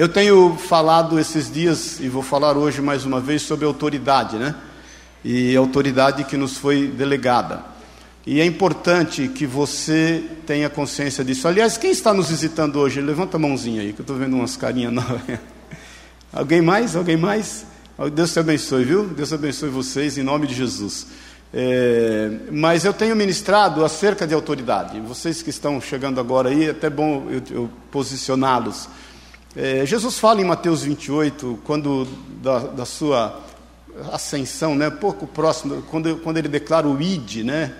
Eu tenho falado esses dias, e vou falar hoje mais uma vez, sobre autoridade, né? E autoridade que nos foi delegada. E é importante que você tenha consciência disso. Aliás, quem está nos visitando hoje? Levanta a mãozinha aí, que eu estou vendo umas carinhas novas. Alguém mais? Alguém mais? Deus te abençoe, viu? Deus abençoe vocês em nome de Jesus. É, mas eu tenho ministrado acerca de autoridade. Vocês que estão chegando agora aí, é até bom eu, eu posicioná-los. É, Jesus fala em Mateus 28, quando da, da, sua ascensão, né, pouco próximo, quando, quando ele declara o ID, né,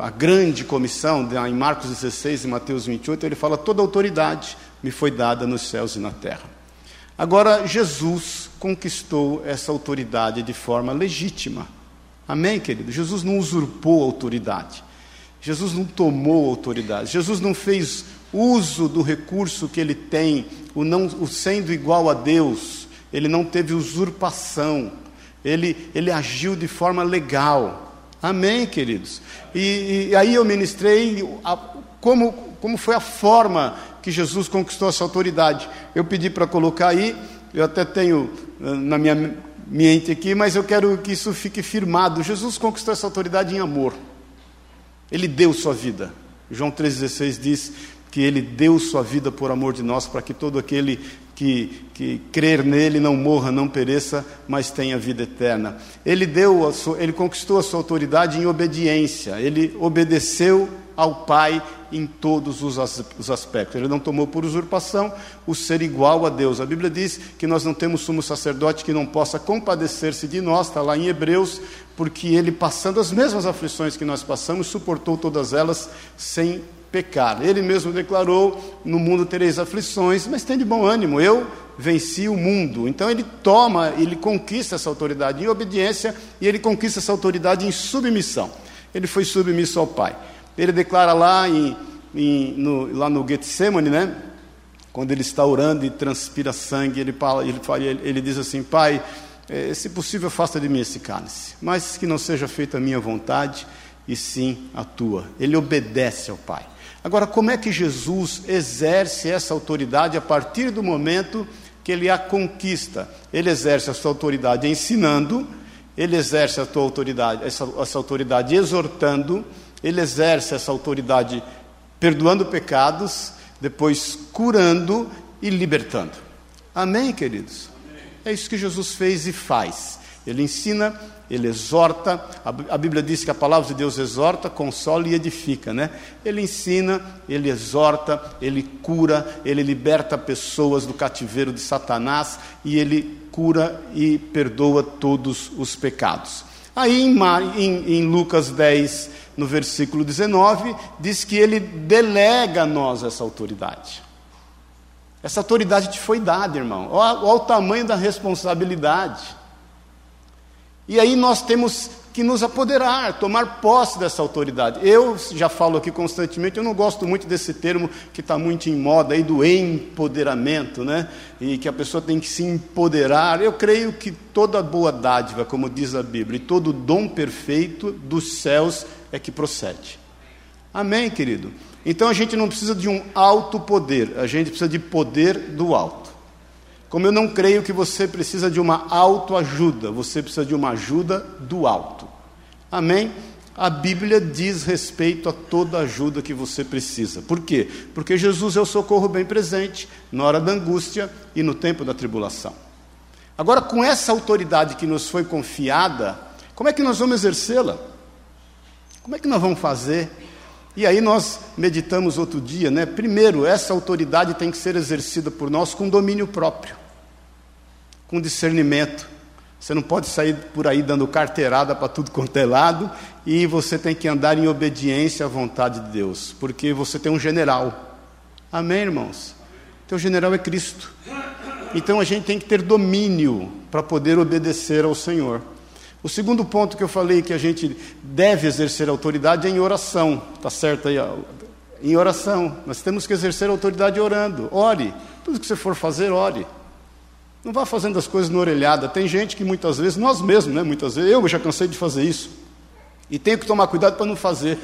a grande comissão, em Marcos 16 e Mateus 28, ele fala: toda autoridade me foi dada nos céus e na terra. Agora, Jesus conquistou essa autoridade de forma legítima. Amém, querido? Jesus não usurpou autoridade. Jesus não tomou autoridade. Jesus não fez uso do recurso que ele tem, o, não, o sendo igual a Deus, ele não teve usurpação, ele, ele agiu de forma legal. Amém, queridos? E, e aí eu ministrei a, como, como foi a forma que Jesus conquistou essa autoridade. Eu pedi para colocar aí, eu até tenho eh, na minha mente aqui, mas eu quero que isso fique firmado. Jesus conquistou essa autoridade em amor. Ele deu sua vida. João 3,16 diz: que ele deu sua vida por amor de nós, para que todo aquele que, que crer nele não morra, não pereça, mas tenha vida eterna. Ele deu, sua, ele conquistou a sua autoridade em obediência. Ele obedeceu ao Pai em todos os, os aspectos. Ele não tomou por usurpação o ser igual a Deus. A Bíblia diz que nós não temos sumo sacerdote que não possa compadecer-se de nós, está lá em Hebreus, porque ele, passando as mesmas aflições que nós passamos, suportou todas elas sem pecar. Ele mesmo declarou: No mundo tereis aflições, mas tem de bom ânimo, eu venci o mundo. Então ele toma, ele conquista essa autoridade em obediência e ele conquista essa autoridade em submissão. Ele foi submisso ao Pai. Ele declara lá, em, em, no, lá no Getsemane, né? Quando ele está orando e transpira sangue, ele, fala, ele, fala, ele, ele diz assim: Pai, eh, se possível, afasta de mim esse cálice, mas que não seja feita a minha vontade, e sim a tua. Ele obedece ao Pai. Agora, como é que Jesus exerce essa autoridade a partir do momento que ele a conquista? Ele exerce a sua autoridade ensinando, ele exerce a sua autoridade, essa, essa autoridade exortando, ele exerce essa autoridade perdoando pecados, depois curando e libertando. Amém, queridos? Amém. É isso que Jesus fez e faz. Ele ensina, ele exorta, a Bíblia diz que a palavra de Deus exorta, consola e edifica, né? Ele ensina, ele exorta, ele cura, ele liberta pessoas do cativeiro de Satanás e ele cura e perdoa todos os pecados. Aí em, em, em Lucas 10, no versículo 19, diz que ele delega a nós essa autoridade. Essa autoridade te foi dada, irmão. Olha, olha o tamanho da responsabilidade. E aí nós temos que nos apoderar, tomar posse dessa autoridade. Eu já falo aqui constantemente, eu não gosto muito desse termo que está muito em moda aí do empoderamento, né? E que a pessoa tem que se empoderar. Eu creio que toda boa dádiva, como diz a Bíblia, e todo dom perfeito dos céus é que procede. Amém, querido? Então a gente não precisa de um alto poder, a gente precisa de poder do alto. Como eu não creio que você precisa de uma autoajuda, você precisa de uma ajuda do alto. Amém? A Bíblia diz respeito a toda ajuda que você precisa. Por quê? Porque Jesus é o socorro bem presente na hora da angústia e no tempo da tribulação. Agora, com essa autoridade que nos foi confiada, como é que nós vamos exercê-la? Como é que nós vamos fazer? E aí nós meditamos outro dia, né? Primeiro, essa autoridade tem que ser exercida por nós com domínio próprio com discernimento. Você não pode sair por aí dando carteirada para tudo quanto é lado e você tem que andar em obediência à vontade de Deus, porque você tem um general. Amém, irmãos? Teu general é Cristo. Então a gente tem que ter domínio para poder obedecer ao Senhor. O segundo ponto que eu falei que a gente deve exercer autoridade é em oração, tá certo aí? Em oração, nós temos que exercer autoridade orando. Ore, tudo que você for fazer, ore. Não vá fazendo as coisas na orelhada. Tem gente que muitas vezes, nós mesmos, né, muitas vezes, eu já cansei de fazer isso. E tenho que tomar cuidado para não fazer.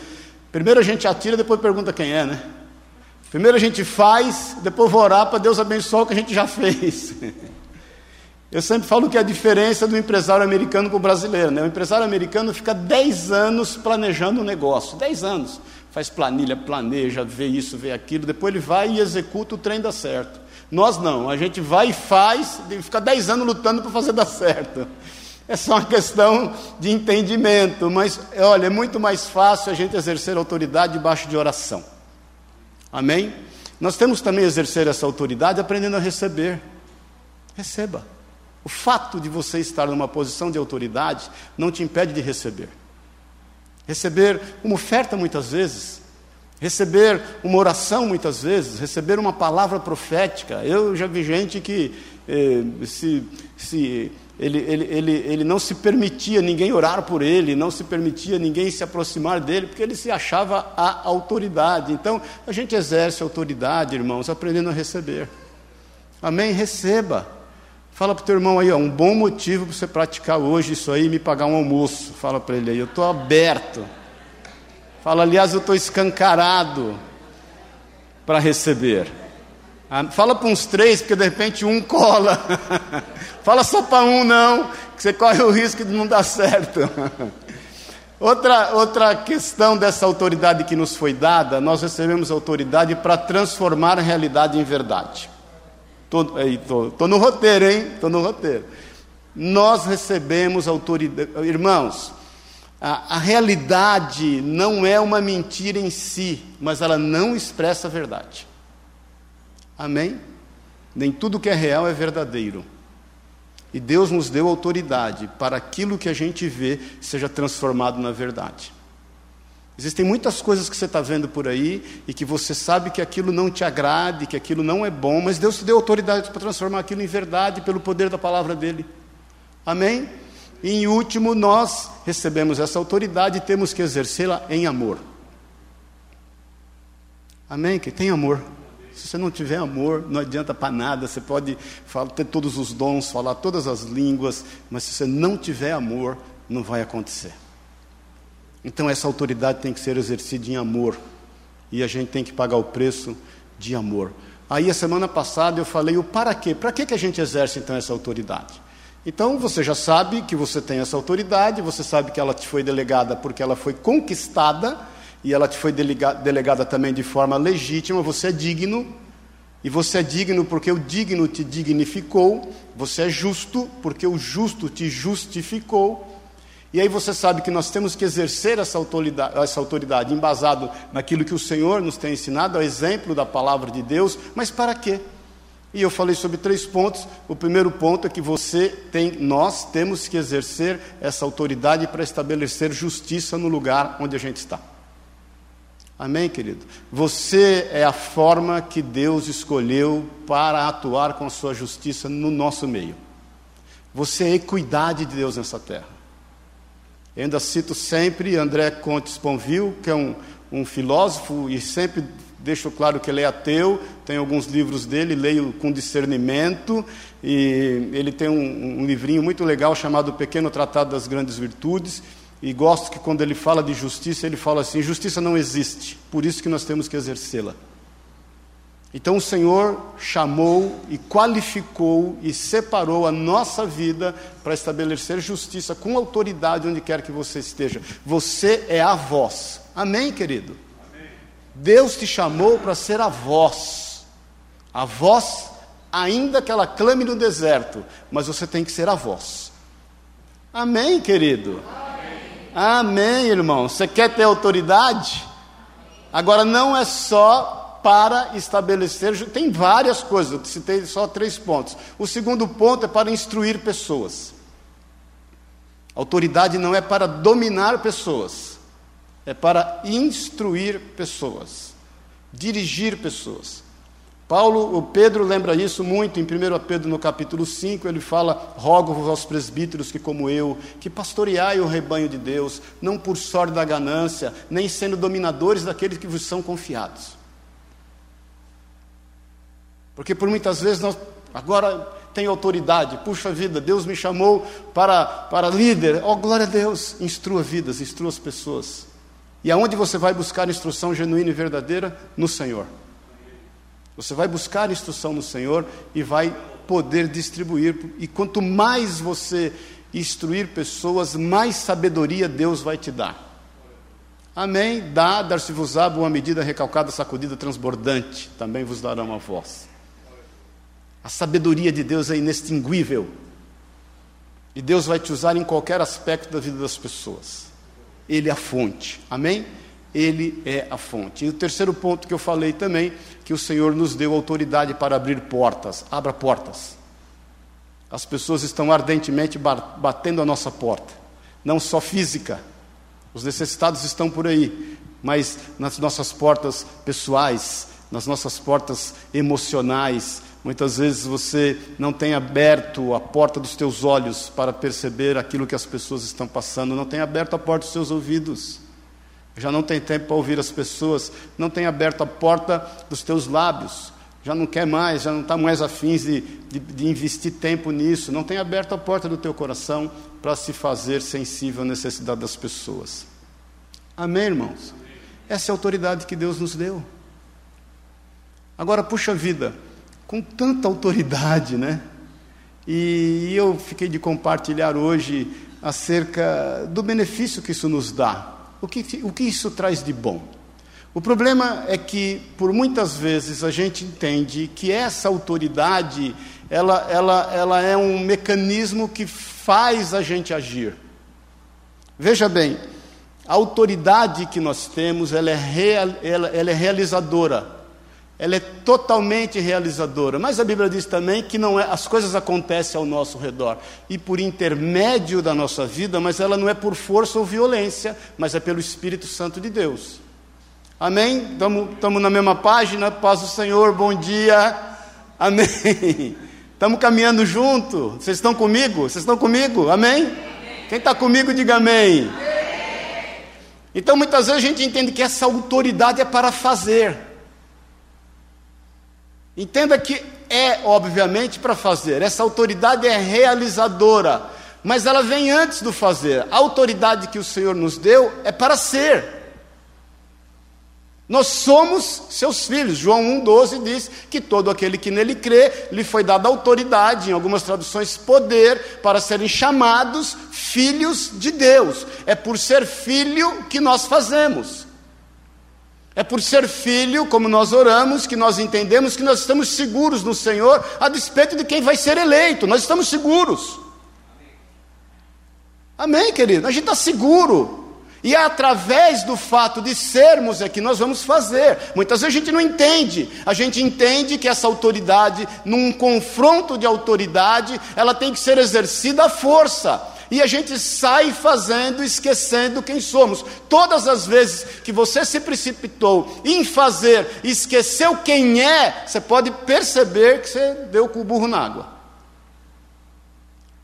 Primeiro a gente atira, depois pergunta quem é, né? Primeiro a gente faz, depois vou orar para Deus abençoar o que a gente já fez. Eu sempre falo que é a diferença do empresário americano para o brasileiro. Né? O empresário americano fica 10 anos planejando um negócio. 10 anos. Faz planilha, planeja, vê isso, vê aquilo. Depois ele vai e executa, o trem dá certo. Nós não. A gente vai e faz, fica 10 anos lutando para fazer dar certo. É só uma questão de entendimento. Mas, olha, é muito mais fácil a gente exercer autoridade debaixo de oração. Amém? Nós temos também exercer essa autoridade aprendendo a receber. Receba. O fato de você estar numa posição de autoridade não te impede de receber. Receber uma oferta muitas vezes, receber uma oração muitas vezes, receber uma palavra profética. Eu já vi gente que eh, se, se ele, ele, ele, ele não se permitia ninguém orar por ele, não se permitia ninguém se aproximar dele, porque ele se achava a autoridade. Então, a gente exerce autoridade, irmãos, aprendendo a receber. Amém? Receba. Fala para o teu irmão aí, ó, um bom motivo para você praticar hoje isso aí e me pagar um almoço. Fala para ele aí, eu estou aberto. Fala, aliás, eu estou escancarado para receber. Ah, fala para uns três, porque de repente um cola. Fala só para um, não, que você corre o risco de não dar certo. outra, outra questão dessa autoridade que nos foi dada, nós recebemos autoridade para transformar a realidade em verdade. Estou no roteiro, hein? Estou no roteiro. Nós recebemos autoridade. Irmãos, a, a realidade não é uma mentira em si, mas ela não expressa a verdade. Amém? Nem tudo que é real é verdadeiro. E Deus nos deu autoridade para aquilo que a gente vê seja transformado na verdade. Existem muitas coisas que você está vendo por aí e que você sabe que aquilo não te agrade, que aquilo não é bom, mas Deus te deu autoridade para transformar aquilo em verdade pelo poder da palavra dele. Amém? E em último, nós recebemos essa autoridade e temos que exercê-la em amor. Amém? Que tem amor. Se você não tiver amor, não adianta para nada. Você pode ter todos os dons, falar todas as línguas, mas se você não tiver amor, não vai acontecer. Então, essa autoridade tem que ser exercida em amor. E a gente tem que pagar o preço de amor. Aí, a semana passada, eu falei o para quê? Para que, que a gente exerce então essa autoridade? Então, você já sabe que você tem essa autoridade, você sabe que ela te foi delegada porque ela foi conquistada e ela te foi delegada também de forma legítima, você é digno, e você é digno porque o digno te dignificou, você é justo porque o justo te justificou, e aí você sabe que nós temos que exercer essa autoridade, essa autoridade embasado naquilo que o Senhor nos tem ensinado, ao exemplo da palavra de Deus, mas para quê? E eu falei sobre três pontos. O primeiro ponto é que você tem, nós temos que exercer essa autoridade para estabelecer justiça no lugar onde a gente está. Amém, querido? Você é a forma que Deus escolheu para atuar com a sua justiça no nosso meio. Você é a equidade de Deus nessa terra. Eu ainda cito sempre André Contes Ponville, que é um, um filósofo, e sempre deixo claro que ele é ateu. Tem alguns livros dele, leio com discernimento. E ele tem um, um livrinho muito legal chamado Pequeno Tratado das Grandes Virtudes. E gosto que quando ele fala de justiça, ele fala assim: justiça não existe, por isso que nós temos que exercê-la. Então o Senhor chamou e qualificou e separou a nossa vida para estabelecer justiça com autoridade onde quer que você esteja. Você é a voz. Amém, querido? Deus te chamou para ser a voz. A voz, ainda que ela clame no deserto, mas você tem que ser a voz. Amém, querido? Amém. Amém, irmão. Você quer ter autoridade? Agora, não é só para estabelecer, tem várias coisas, eu citei só três pontos. O segundo ponto é para instruir pessoas. Autoridade não é para dominar pessoas, é para instruir pessoas, dirigir pessoas. Paulo, o Pedro lembra isso muito em 1 Pedro no capítulo 5, ele fala: Rogo-vos aos presbíteros que, como eu, que pastoreai o rebanho de Deus, não por sorte da ganância, nem sendo dominadores daqueles que vos são confiados. Porque por muitas vezes nós agora tem autoridade, puxa vida, Deus me chamou para, para líder, oh glória a Deus, instrua vidas, instrua as pessoas. E aonde você vai buscar instrução genuína e verdadeira? No Senhor. Você vai buscar instrução no Senhor e vai poder distribuir. E quanto mais você instruir pessoas, mais sabedoria Deus vai te dar. Amém? Dá, dar-se-vos-á uma medida recalcada, sacudida, transbordante, também vos darão a voz. A sabedoria de Deus é inextinguível. E Deus vai te usar em qualquer aspecto da vida das pessoas. Ele é a fonte. Amém? Ele é a fonte. E o terceiro ponto que eu falei também, que o Senhor nos deu autoridade para abrir portas. Abra portas. As pessoas estão ardentemente batendo a nossa porta, não só física. Os necessitados estão por aí, mas nas nossas portas pessoais, nas nossas portas emocionais, muitas vezes você não tem aberto a porta dos teus olhos para perceber aquilo que as pessoas estão passando, não tem aberto a porta dos seus ouvidos já não tem tempo para ouvir as pessoas, não tem aberto a porta dos teus lábios, já não quer mais, já não está mais afins de, de, de, investir tempo nisso, não tem aberto a porta do teu coração para se fazer sensível à necessidade das pessoas. Amém, irmãos? Essa é a autoridade que Deus nos deu. Agora, puxa vida, com tanta autoridade, né? E eu fiquei de compartilhar hoje acerca do benefício que isso nos dá. O que, o que isso traz de bom? O problema é que, por muitas vezes, a gente entende que essa autoridade ela, ela, ela é um mecanismo que faz a gente agir. Veja bem, a autoridade que nós temos ela é, real, ela, ela é realizadora ela é totalmente realizadora. Mas a Bíblia diz também que não é, as coisas acontecem ao nosso redor e por intermédio da nossa vida, mas ela não é por força ou violência, mas é pelo Espírito Santo de Deus. Amém? Estamos na mesma página, paz do Senhor, bom dia. Amém. Estamos caminhando junto. Vocês estão comigo? Vocês estão comigo? Amém? Quem está comigo, diga amém. Então muitas vezes a gente entende que essa autoridade é para fazer. Entenda que é, obviamente, para fazer. Essa autoridade é realizadora, mas ela vem antes do fazer. A autoridade que o Senhor nos deu é para ser. Nós somos seus filhos. João 1,12 diz que todo aquele que nele crê, lhe foi dada autoridade, em algumas traduções, poder, para serem chamados filhos de Deus. É por ser filho que nós fazemos. É por ser filho, como nós oramos, que nós entendemos que nós estamos seguros no Senhor, a despeito de quem vai ser eleito, nós estamos seguros. Amém, querido? A gente está seguro. E é através do fato de sermos é que nós vamos fazer. Muitas vezes a gente não entende. A gente entende que essa autoridade, num confronto de autoridade, ela tem que ser exercida à força e a gente sai fazendo, esquecendo quem somos. Todas as vezes que você se precipitou em fazer, esqueceu quem é, você pode perceber que você deu com o burro na água.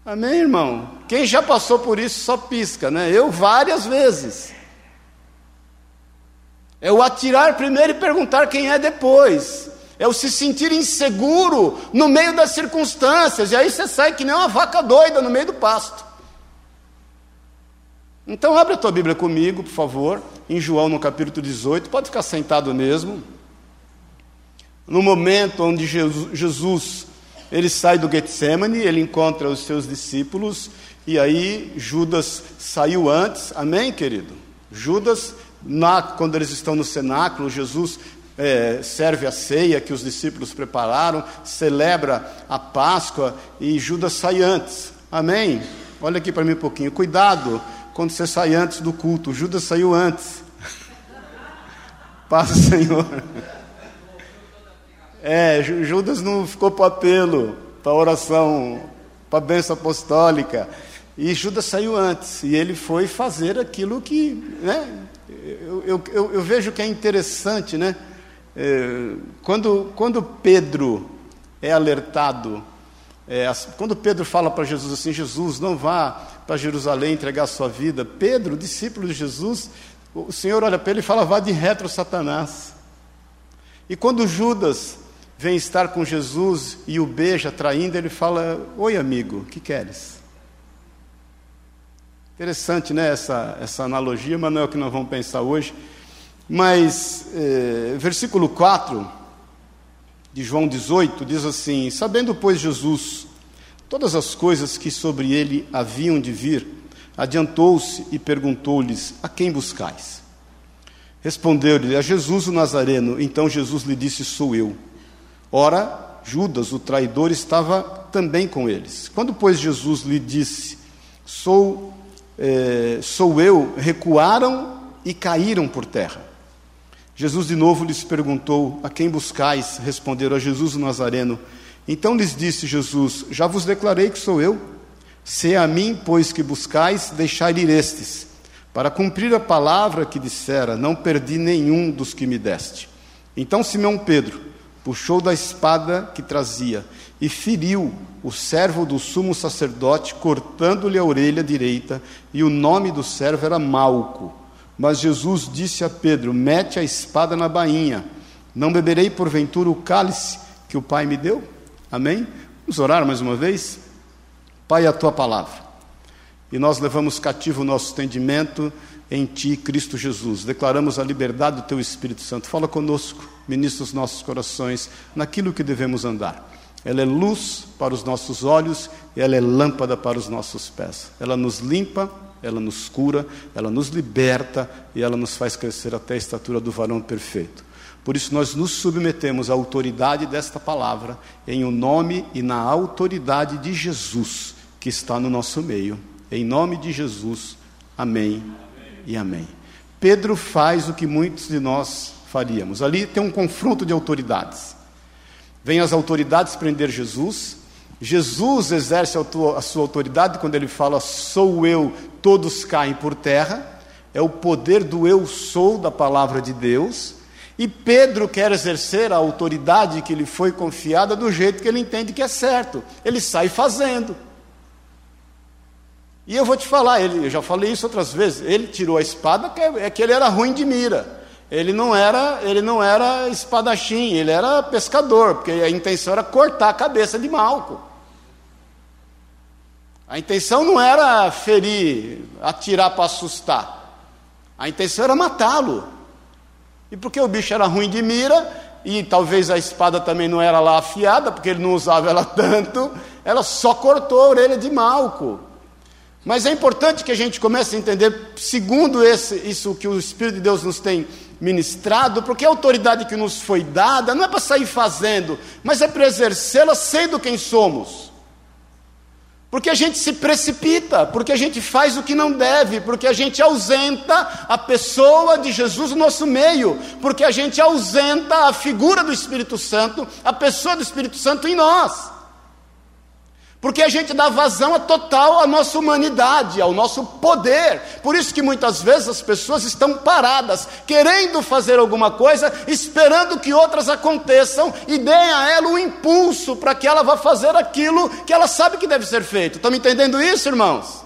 Amém, irmão? Quem já passou por isso só pisca, né? Eu várias vezes. É o atirar primeiro e perguntar quem é depois. É o se sentir inseguro no meio das circunstâncias. E aí você sai que nem uma vaca doida no meio do pasto. Então, abre a tua Bíblia comigo, por favor, em João no capítulo 18, pode ficar sentado mesmo. No momento onde Jesus ele sai do Getsemane, ele encontra os seus discípulos, e aí Judas saiu antes, amém, querido? Judas, na, quando eles estão no cenáculo, Jesus é, serve a ceia que os discípulos prepararam, celebra a Páscoa e Judas sai antes, amém? Olha aqui para mim um pouquinho, cuidado quando você sai antes do culto. Judas saiu antes. Paz Senhor. É, Judas não ficou para o apelo, para a oração, para a bênção apostólica. E Judas saiu antes, e ele foi fazer aquilo que. Né, eu, eu, eu, eu vejo que é interessante, né? É, quando, quando Pedro é alertado, é, quando Pedro fala para Jesus assim: Jesus, não vá para Jerusalém entregar sua vida. Pedro, discípulo de Jesus, o Senhor olha para ele e fala: vá de retro, Satanás. E quando Judas vem estar com Jesus e o beija, traindo, ele fala: Oi, amigo, o que queres? Interessante, né, essa, essa analogia, mas não é o que nós vamos pensar hoje. Mas, eh, versículo 4 de João 18 diz assim: Sabendo, pois, Jesus todas as coisas que sobre ele haviam de vir, adiantou-se e perguntou-lhes: A quem buscais? Respondeu-lhe: A Jesus o Nazareno. Então Jesus lhe disse: Sou eu. Ora, Judas, o traidor, estava também com eles. Quando, pois, Jesus lhe disse: Sou, eh, sou eu, recuaram e caíram por terra. Jesus de novo lhes perguntou: A quem buscais? Responderam a Jesus o Nazareno. Então lhes disse Jesus: Já vos declarei que sou eu. Se é a mim, pois, que buscais, deixai ir estes. Para cumprir a palavra que dissera, não perdi nenhum dos que me deste. Então Simão Pedro puxou da espada que trazia e feriu o servo do sumo sacerdote, cortando-lhe a orelha direita, e o nome do servo era Malco. Mas Jesus disse a Pedro: Mete a espada na bainha. Não beberei porventura o cálice que o Pai me deu? Amém? Vamos orar mais uma vez? Pai, a tua palavra. E nós levamos cativo o nosso entendimento em ti, Cristo Jesus. Declaramos a liberdade do teu Espírito Santo. Fala conosco, ministra os nossos corações naquilo que devemos andar. Ela é luz para os nossos olhos e ela é lâmpada para os nossos pés. Ela nos limpa, ela nos cura, ela nos liberta e ela nos faz crescer até a estatura do varão perfeito. Por isso nós nos submetemos à autoridade desta palavra, em o nome e na autoridade de Jesus que está no nosso meio. Em nome de Jesus, amém, amém. e amém. Pedro faz o que muitos de nós faríamos. Ali tem um confronto de autoridades. Vem as autoridades prender Jesus. Jesus exerce a sua autoridade quando ele fala: Sou eu, todos caem por terra. É o poder do eu sou da palavra de Deus. E Pedro quer exercer a autoridade que lhe foi confiada do jeito que ele entende que é certo. Ele sai fazendo. E eu vou te falar, ele, eu já falei isso outras vezes, ele tirou a espada, é que ele era ruim de mira. Ele não era, ele não era espadachim, ele era pescador, porque a intenção era cortar a cabeça de Malco. A intenção não era ferir, atirar para assustar. A intenção era matá-lo. E porque o bicho era ruim de mira, e talvez a espada também não era lá afiada, porque ele não usava ela tanto, ela só cortou a orelha de Malco. Mas é importante que a gente comece a entender, segundo esse, isso que o Espírito de Deus nos tem ministrado, porque a autoridade que nos foi dada não é para sair fazendo, mas é para exercê-la sendo quem somos. Porque a gente se precipita, porque a gente faz o que não deve, porque a gente ausenta a pessoa de Jesus no nosso meio, porque a gente ausenta a figura do Espírito Santo, a pessoa do Espírito Santo em nós. Porque a gente dá vazão a total à nossa humanidade, ao nosso poder. Por isso que muitas vezes as pessoas estão paradas, querendo fazer alguma coisa, esperando que outras aconteçam e deem a ela o impulso para que ela vá fazer aquilo que ela sabe que deve ser feito. Estão me entendendo isso, irmãos?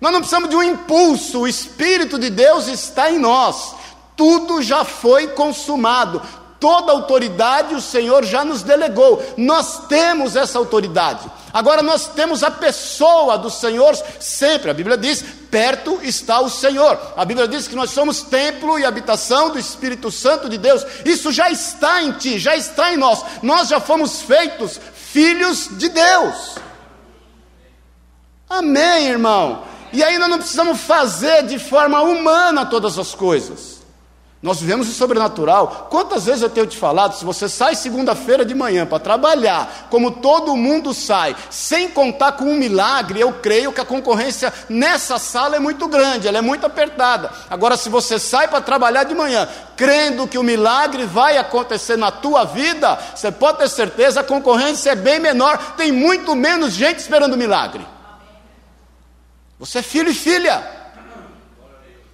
Nós não precisamos de um impulso, o Espírito de Deus está em nós. Tudo já foi consumado, Toda autoridade o Senhor já nos delegou, nós temos essa autoridade. Agora nós temos a pessoa do Senhor sempre. A Bíblia diz: perto está o Senhor. A Bíblia diz que nós somos templo e habitação do Espírito Santo de Deus. Isso já está em ti, já está em nós. Nós já fomos feitos filhos de Deus. Amém, irmão. E nós não precisamos fazer de forma humana todas as coisas. Nós vivemos o sobrenatural. Quantas vezes eu tenho te falado, se você sai segunda-feira de manhã para trabalhar, como todo mundo sai, sem contar com um milagre, eu creio que a concorrência nessa sala é muito grande, ela é muito apertada. Agora, se você sai para trabalhar de manhã, crendo que o milagre vai acontecer na tua vida, você pode ter certeza, a concorrência é bem menor, tem muito menos gente esperando o milagre. Você é filho e filha.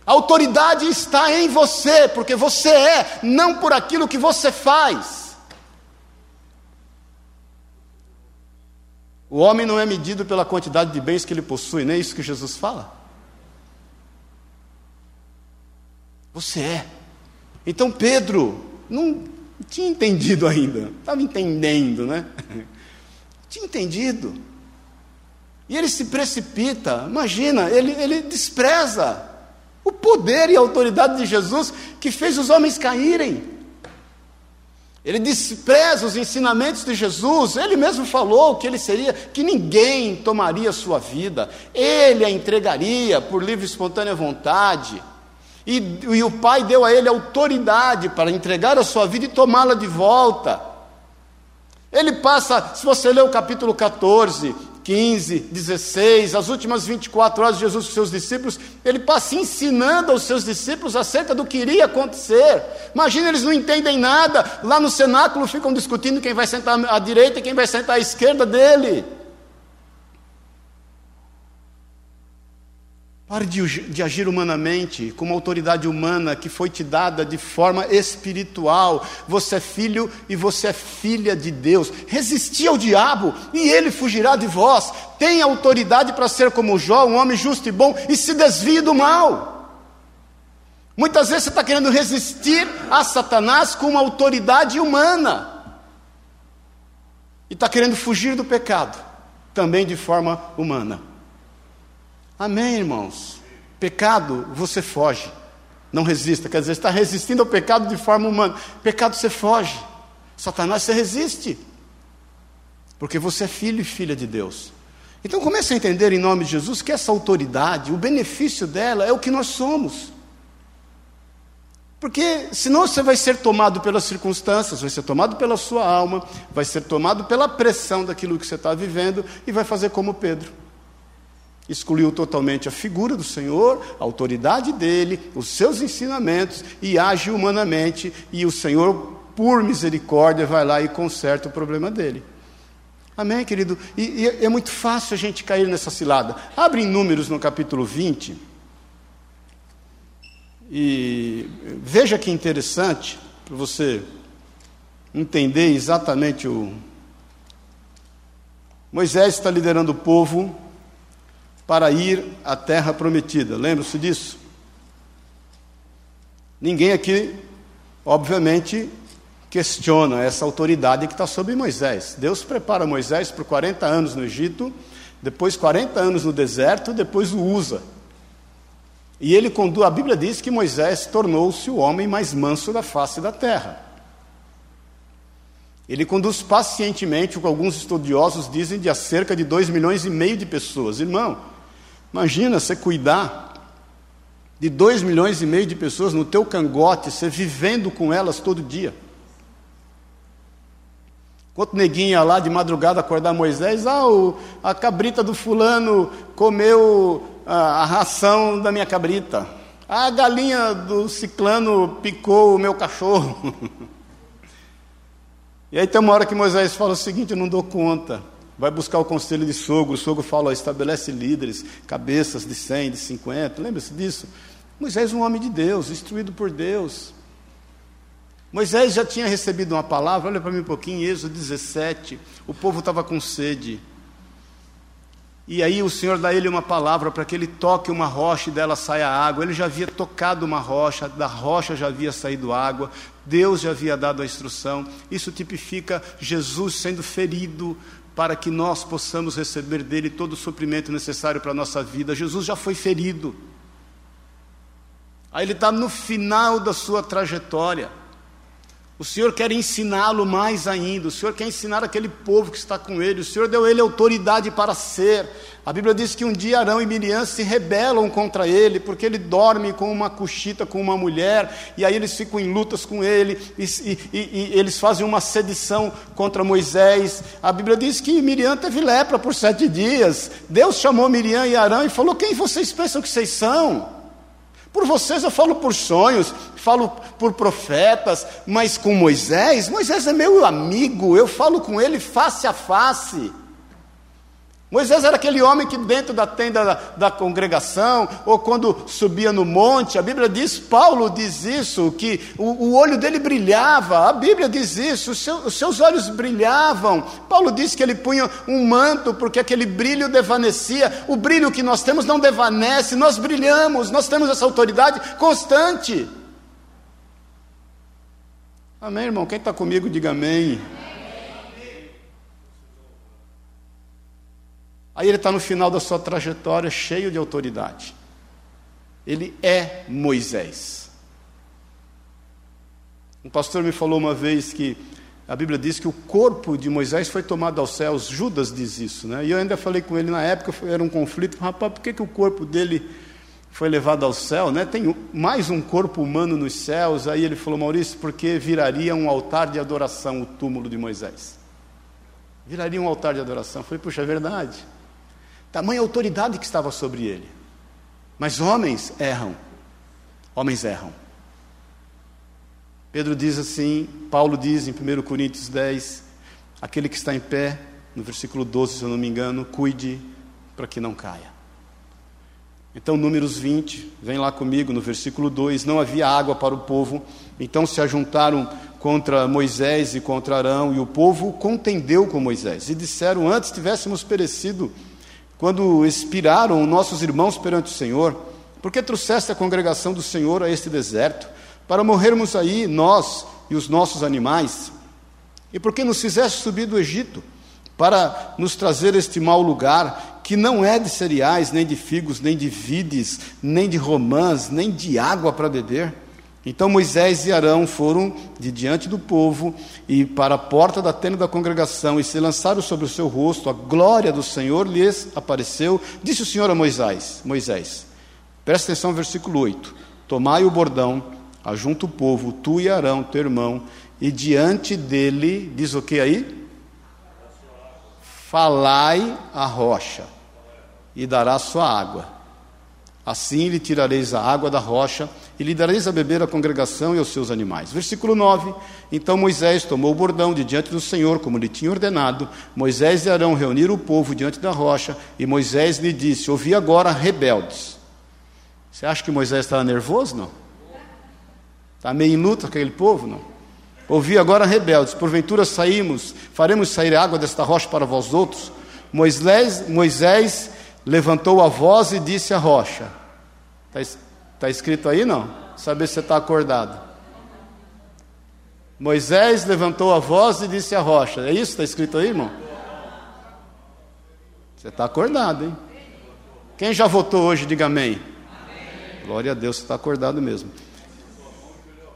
A autoridade está em você, porque você é, não por aquilo que você faz. O homem não é medido pela quantidade de bens que ele possui, não é isso que Jesus fala? Você é. Então Pedro não tinha entendido ainda, estava entendendo, né? Tinha entendido. E ele se precipita, imagina, ele, ele despreza o poder e a autoridade de Jesus que fez os homens caírem. Ele despreza os ensinamentos de Jesus. Ele mesmo falou que ele seria, que ninguém tomaria sua vida. Ele a entregaria por livre e espontânea vontade. E, e o Pai deu a ele autoridade para entregar a sua vida e tomá-la de volta. Ele passa, se você ler o capítulo 14, 15, 16, as últimas 24 horas de Jesus com seus discípulos, ele passa ensinando aos seus discípulos acerca do que iria acontecer. Imagina, eles não entendem nada, lá no cenáculo ficam discutindo quem vai sentar à direita e quem vai sentar à esquerda dele. Pare de, de, agir humanamente, com uma autoridade humana que foi te dada de forma espiritual. Você é filho e você é filha de Deus. Resisti ao diabo e ele fugirá de vós. Tenha autoridade para ser como Jó, um homem justo e bom, e se desvie do mal. Muitas vezes você está querendo resistir a Satanás com uma autoridade humana, e está querendo fugir do pecado, também de forma humana. Amém, irmãos? Pecado, você foge. Não resista. Quer dizer, está resistindo ao pecado de forma humana. Pecado, você foge. Satanás, você resiste. Porque você é filho e filha de Deus. Então comece a entender em nome de Jesus que essa autoridade, o benefício dela é o que nós somos. Porque senão você vai ser tomado pelas circunstâncias, vai ser tomado pela sua alma, vai ser tomado pela pressão daquilo que você está vivendo e vai fazer como Pedro excluiu totalmente a figura do Senhor, a autoridade dele, os seus ensinamentos e age humanamente, e o Senhor, por misericórdia, vai lá e conserta o problema dele. Amém, querido? E, e é muito fácil a gente cair nessa cilada. Abre em Números no capítulo 20. E veja que interessante, para você entender exatamente o. Moisés está liderando o povo para ir à terra prometida. Lembra-se disso? Ninguém aqui, obviamente, questiona essa autoridade que está sobre Moisés. Deus prepara Moisés por 40 anos no Egito, depois 40 anos no deserto, depois o usa. E ele conduz, a Bíblia diz que Moisés tornou-se o homem mais manso da face da terra. Ele conduz pacientemente, o que alguns estudiosos dizem, de cerca de 2 milhões e meio de pessoas. Irmão, Imagina você cuidar de 2 milhões e meio de pessoas no teu cangote, você vivendo com elas todo dia. Quanto neguinho ia lá de madrugada acordar Moisés, ah, o, a cabrita do fulano comeu a, a ração da minha cabrita. A galinha do ciclano picou o meu cachorro. e aí tem uma hora que Moisés fala o seguinte: eu não dou conta. Vai buscar o conselho de sogro, o sogro fala, estabelece líderes, cabeças de 100, de 50, lembra-se disso? Moisés, um homem de Deus, instruído por Deus. Moisés já tinha recebido uma palavra, olha para mim um pouquinho, Êxodo 17, o povo estava com sede. E aí o Senhor dá ele uma palavra para que ele toque uma rocha e dela saia água. Ele já havia tocado uma rocha, da rocha já havia saído água. Deus já havia dado a instrução. Isso tipifica Jesus sendo ferido para que nós possamos receber dele todo o suprimento necessário para a nossa vida. Jesus já foi ferido. Aí ele está no final da sua trajetória. O Senhor quer ensiná-lo mais ainda, o Senhor quer ensinar aquele povo que está com ele, o Senhor deu ele autoridade para ser. A Bíblia diz que um dia Arão e Miriam se rebelam contra ele, porque ele dorme com uma cuxita com uma mulher, e aí eles ficam em lutas com ele, e, e, e, e eles fazem uma sedição contra Moisés. A Bíblia diz que Miriam teve lepra por sete dias. Deus chamou Miriam e Arão e falou: Quem vocês pensam que vocês são? Por vocês eu falo por sonhos, falo por profetas, mas com Moisés, Moisés é meu amigo, eu falo com ele face a face. Moisés era aquele homem que dentro da tenda da, da, congregação, ou quando subia no monte, a Bíblia diz, Paulo diz isso, que o, o olho dele brilhava, a Bíblia diz isso, seu, os seus olhos brilhavam. Paulo diz que ele punha um manto, porque aquele brilho devanecia. O brilho que nós temos não devanece, nós brilhamos, nós temos essa autoridade constante. Amém, irmão? Quem está comigo, diga amém. Aí ele está no final da sua trajetória cheio de autoridade. Ele é Moisés. Um pastor me falou uma vez que a Bíblia diz que o corpo de Moisés foi tomado aos céus. Judas diz isso, né? E eu ainda falei com ele na época, era um conflito. Rapaz, por que, que o corpo dele foi levado ao céu, né? Tem mais um corpo humano nos céus. Aí ele falou, Maurício, porque viraria um altar de adoração o túmulo de Moisés. Viraria um altar de adoração. Eu falei, puxa, é verdade. Tamanha autoridade que estava sobre ele. Mas homens erram. Homens erram. Pedro diz assim, Paulo diz em 1 Coríntios 10, aquele que está em pé, no versículo 12, se eu não me engano, cuide para que não caia. Então, Números 20, vem lá comigo no versículo 2: Não havia água para o povo, então se ajuntaram contra Moisés e contra Arão, e o povo contendeu com Moisés, e disseram: Antes tivéssemos perecido, quando expiraram nossos irmãos perante o Senhor, por que trouxeste a congregação do Senhor a este deserto? para morrermos aí, nós e os nossos animais? E por que nos fizeste subir do Egito para nos trazer este mau lugar, que não é de cereais, nem de figos, nem de vides, nem de romãs, nem de água para beber? Então Moisés e Arão foram de diante do povo e para a porta da tenda da congregação e se lançaram sobre o seu rosto, a glória do Senhor lhes apareceu. Disse o Senhor a Moisés: Moisés, presta atenção no versículo 8: Tomai o bordão Ajunta o povo, tu e Arão, teu irmão, e diante dele, diz o que aí? Falai a rocha, e dará sua água. Assim lhe tirareis a água da rocha, e lhe dareis a beber a congregação e aos seus animais. Versículo 9: Então Moisés tomou o bordão de diante do Senhor, como lhe tinha ordenado. Moisés e Arão reuniram o povo diante da rocha, e Moisés lhe disse: Ouvi agora, rebeldes. Você acha que Moisés estava nervoso? Não. Está meio inútil aquele povo, não? Ouvi agora rebeldes, porventura saímos, faremos sair água desta rocha para vós outros. Moisés, Moisés levantou a voz e disse à rocha. Está tá escrito aí não? Saber se você está acordado. Moisés levantou a voz e disse à rocha. É isso está escrito aí, irmão? Você está acordado, hein? Quem já votou hoje, diga amém. amém. Glória a Deus, você está acordado mesmo.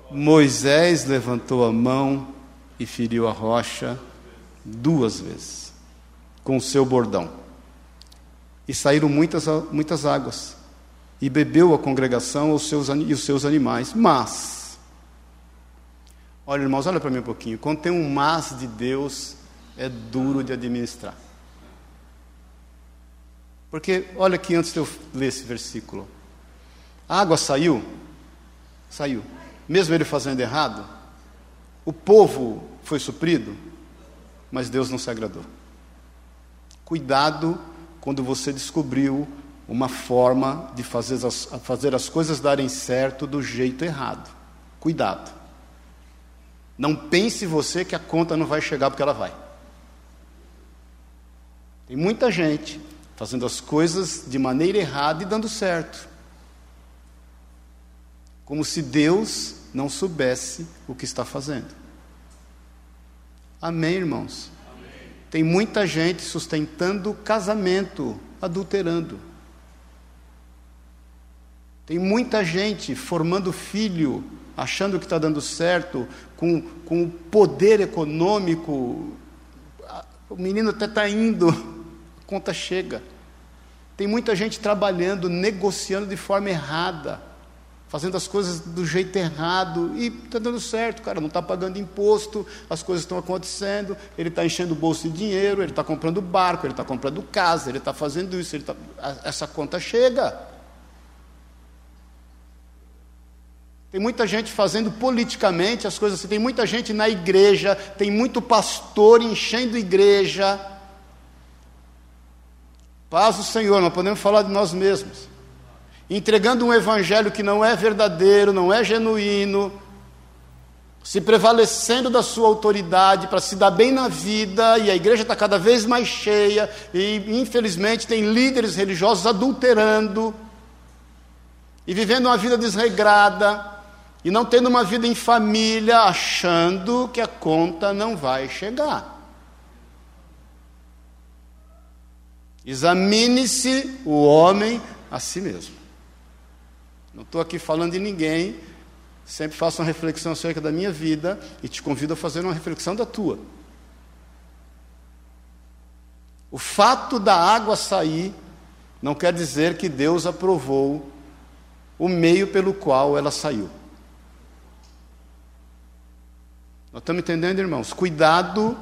Moisés levantou a mão e feriu a rocha duas vezes com o seu bordão. E saíram muitas, muitas águas. E bebeu a congregação os seus, e os seus animais. Mas, olha irmãos, olha para mim um pouquinho. Quando tem um mas de Deus, é duro de administrar. Porque, olha aqui antes de eu ler esse versículo. A água saiu? Saiu mesmo ele fazendo errado, o povo foi suprido, mas Deus não se agradou. Cuidado quando você descobriu uma forma de fazer as, fazer as coisas darem certo do jeito errado. Cuidado. Não pense você que a conta não vai chegar porque ela vai. Tem muita gente fazendo as coisas de maneira errada e dando certo. Como se Deus não soubesse o que está fazendo. Amém, irmãos? Amém. Tem muita gente sustentando casamento, adulterando. Tem muita gente formando filho, achando que está dando certo, com, com o poder econômico. O menino até está indo, a conta chega. Tem muita gente trabalhando, negociando de forma errada fazendo as coisas do jeito errado e está dando certo, cara, não está pagando imposto, as coisas estão acontecendo, ele está enchendo o bolso de dinheiro, ele está comprando barco, ele está comprando casa, ele está fazendo isso, tá, essa conta chega. Tem muita gente fazendo politicamente as coisas assim, tem muita gente na igreja, tem muito pastor enchendo igreja. Paz o Senhor, não podemos falar de nós mesmos entregando um evangelho que não é verdadeiro, não é genuíno, se prevalecendo da sua autoridade para se dar bem na vida, e a igreja está cada vez mais cheia, e infelizmente tem líderes religiosos adulterando, e vivendo uma vida desregrada, e não tendo uma vida em família, achando que a conta não vai chegar. Examine-se o homem a si mesmo. Não estou aqui falando de ninguém, Sempre faço uma reflexão acerca da minha vida e te convido a fazer uma reflexão da tua. O fato da água sair não quer dizer que Deus aprovou o meio pelo qual ela saiu. Nós estamos entendendo, irmãos? Cuidado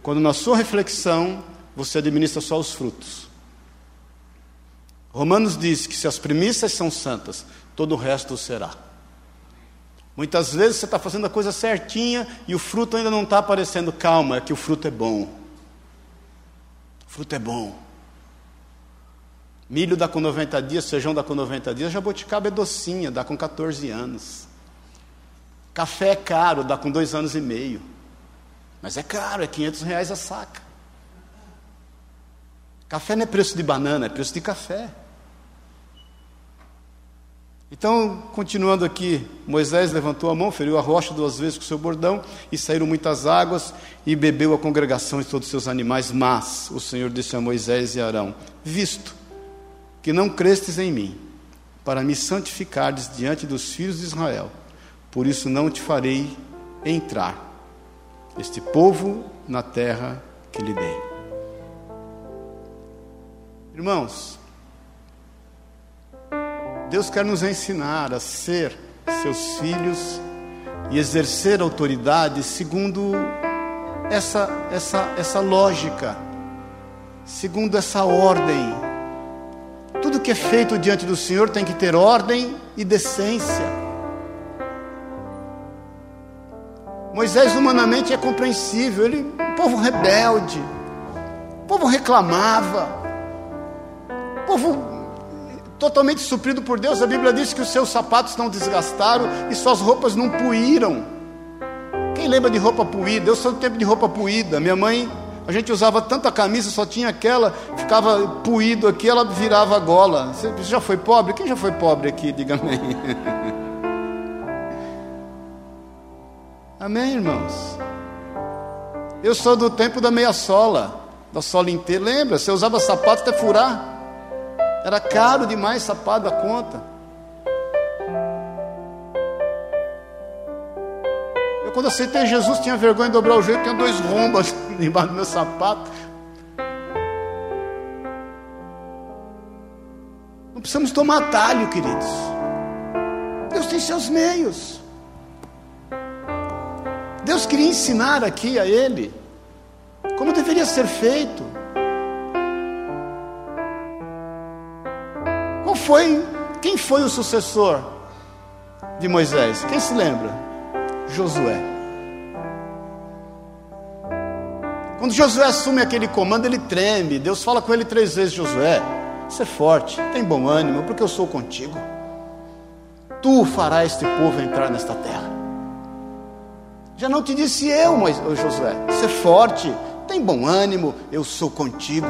quando na sua reflexão você administra só os frutos. Romanos diz que se as premissas são santas, todo o resto será. Muitas vezes você está fazendo a coisa certinha e o fruto ainda não está aparecendo. Calma, é que o fruto é bom. O fruto é bom. Milho dá com 90 dias, feijão dá com 90 dias, jabuticaba é docinha, dá com 14 anos. Café é caro, dá com dois anos e meio. Mas é caro, é 500 reais a saca. Café não é preço de banana, é preço de café. Então, continuando aqui, Moisés levantou a mão, feriu a rocha duas vezes com seu bordão, e saíram muitas águas, e bebeu a congregação e todos os seus animais. Mas o Senhor disse a Moisés e Arão: Visto que não crestes em mim, para me santificardes diante dos filhos de Israel, por isso não te farei entrar este povo na terra que lhe dei. Irmãos, Deus quer nos ensinar a ser seus filhos e exercer autoridade segundo essa, essa, essa lógica, segundo essa ordem. Tudo que é feito diante do Senhor tem que ter ordem e decência. Moisés humanamente é compreensível, ele, um povo rebelde, o povo reclamava, o povo totalmente suprido por Deus. A Bíblia diz que os seus sapatos não desgastaram e suas roupas não puíram. Quem lembra de roupa puída? Eu sou do tempo de roupa puída. Minha mãe, a gente usava tanta camisa, só tinha aquela, ficava puído aqui, ela virava gola. Você já foi pobre? Quem já foi pobre aqui? Diga amém. amém, irmãos? Eu sou do tempo da meia sola, da sola inteira. Lembra? Você usava sapato até furar. Era caro demais sapato da conta. Eu quando aceitei Jesus tinha vergonha de dobrar o joelho, tinha dois rombos embaixo do meu sapato. Não precisamos tomar atalho, queridos. Deus tem seus meios. Deus queria ensinar aqui a ele como deveria ser feito. foi, quem foi o sucessor de Moisés? Quem se lembra? Josué. Quando Josué assume aquele comando, ele treme. Deus fala com ele três vezes: Josué, você é forte, tem bom ânimo, porque eu sou contigo. Tu farás este povo entrar nesta terra. Já não te disse eu, Josué, você é forte, tem bom ânimo, eu sou contigo.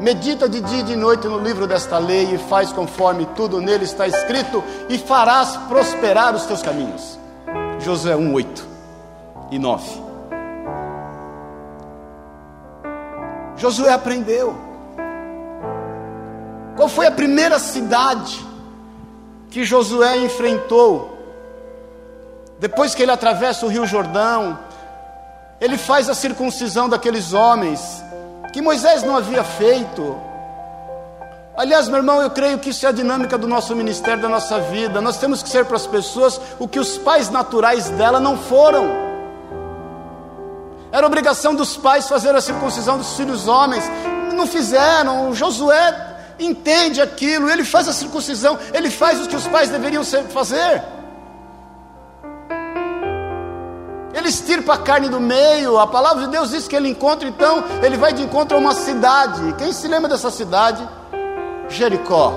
Medita de dia e de noite no livro desta lei e faz conforme tudo nele está escrito, e farás prosperar os teus caminhos. Josué 1, 8 e 9. Josué aprendeu. Qual foi a primeira cidade que Josué enfrentou? Depois que ele atravessa o Rio Jordão, ele faz a circuncisão daqueles homens, que Moisés não havia feito. Aliás, meu irmão, eu creio que isso é a dinâmica do nosso ministério, da nossa vida. Nós temos que ser para as pessoas o que os pais naturais dela não foram. Era obrigação dos pais fazer a circuncisão dos filhos homens, não fizeram. O Josué entende aquilo, ele faz a circuncisão, ele faz o que os pais deveriam fazer. Ele estirpa a carne do meio. A palavra de Deus diz que ele encontra, então, ele vai de encontro a uma cidade. Quem se lembra dessa cidade? Jericó.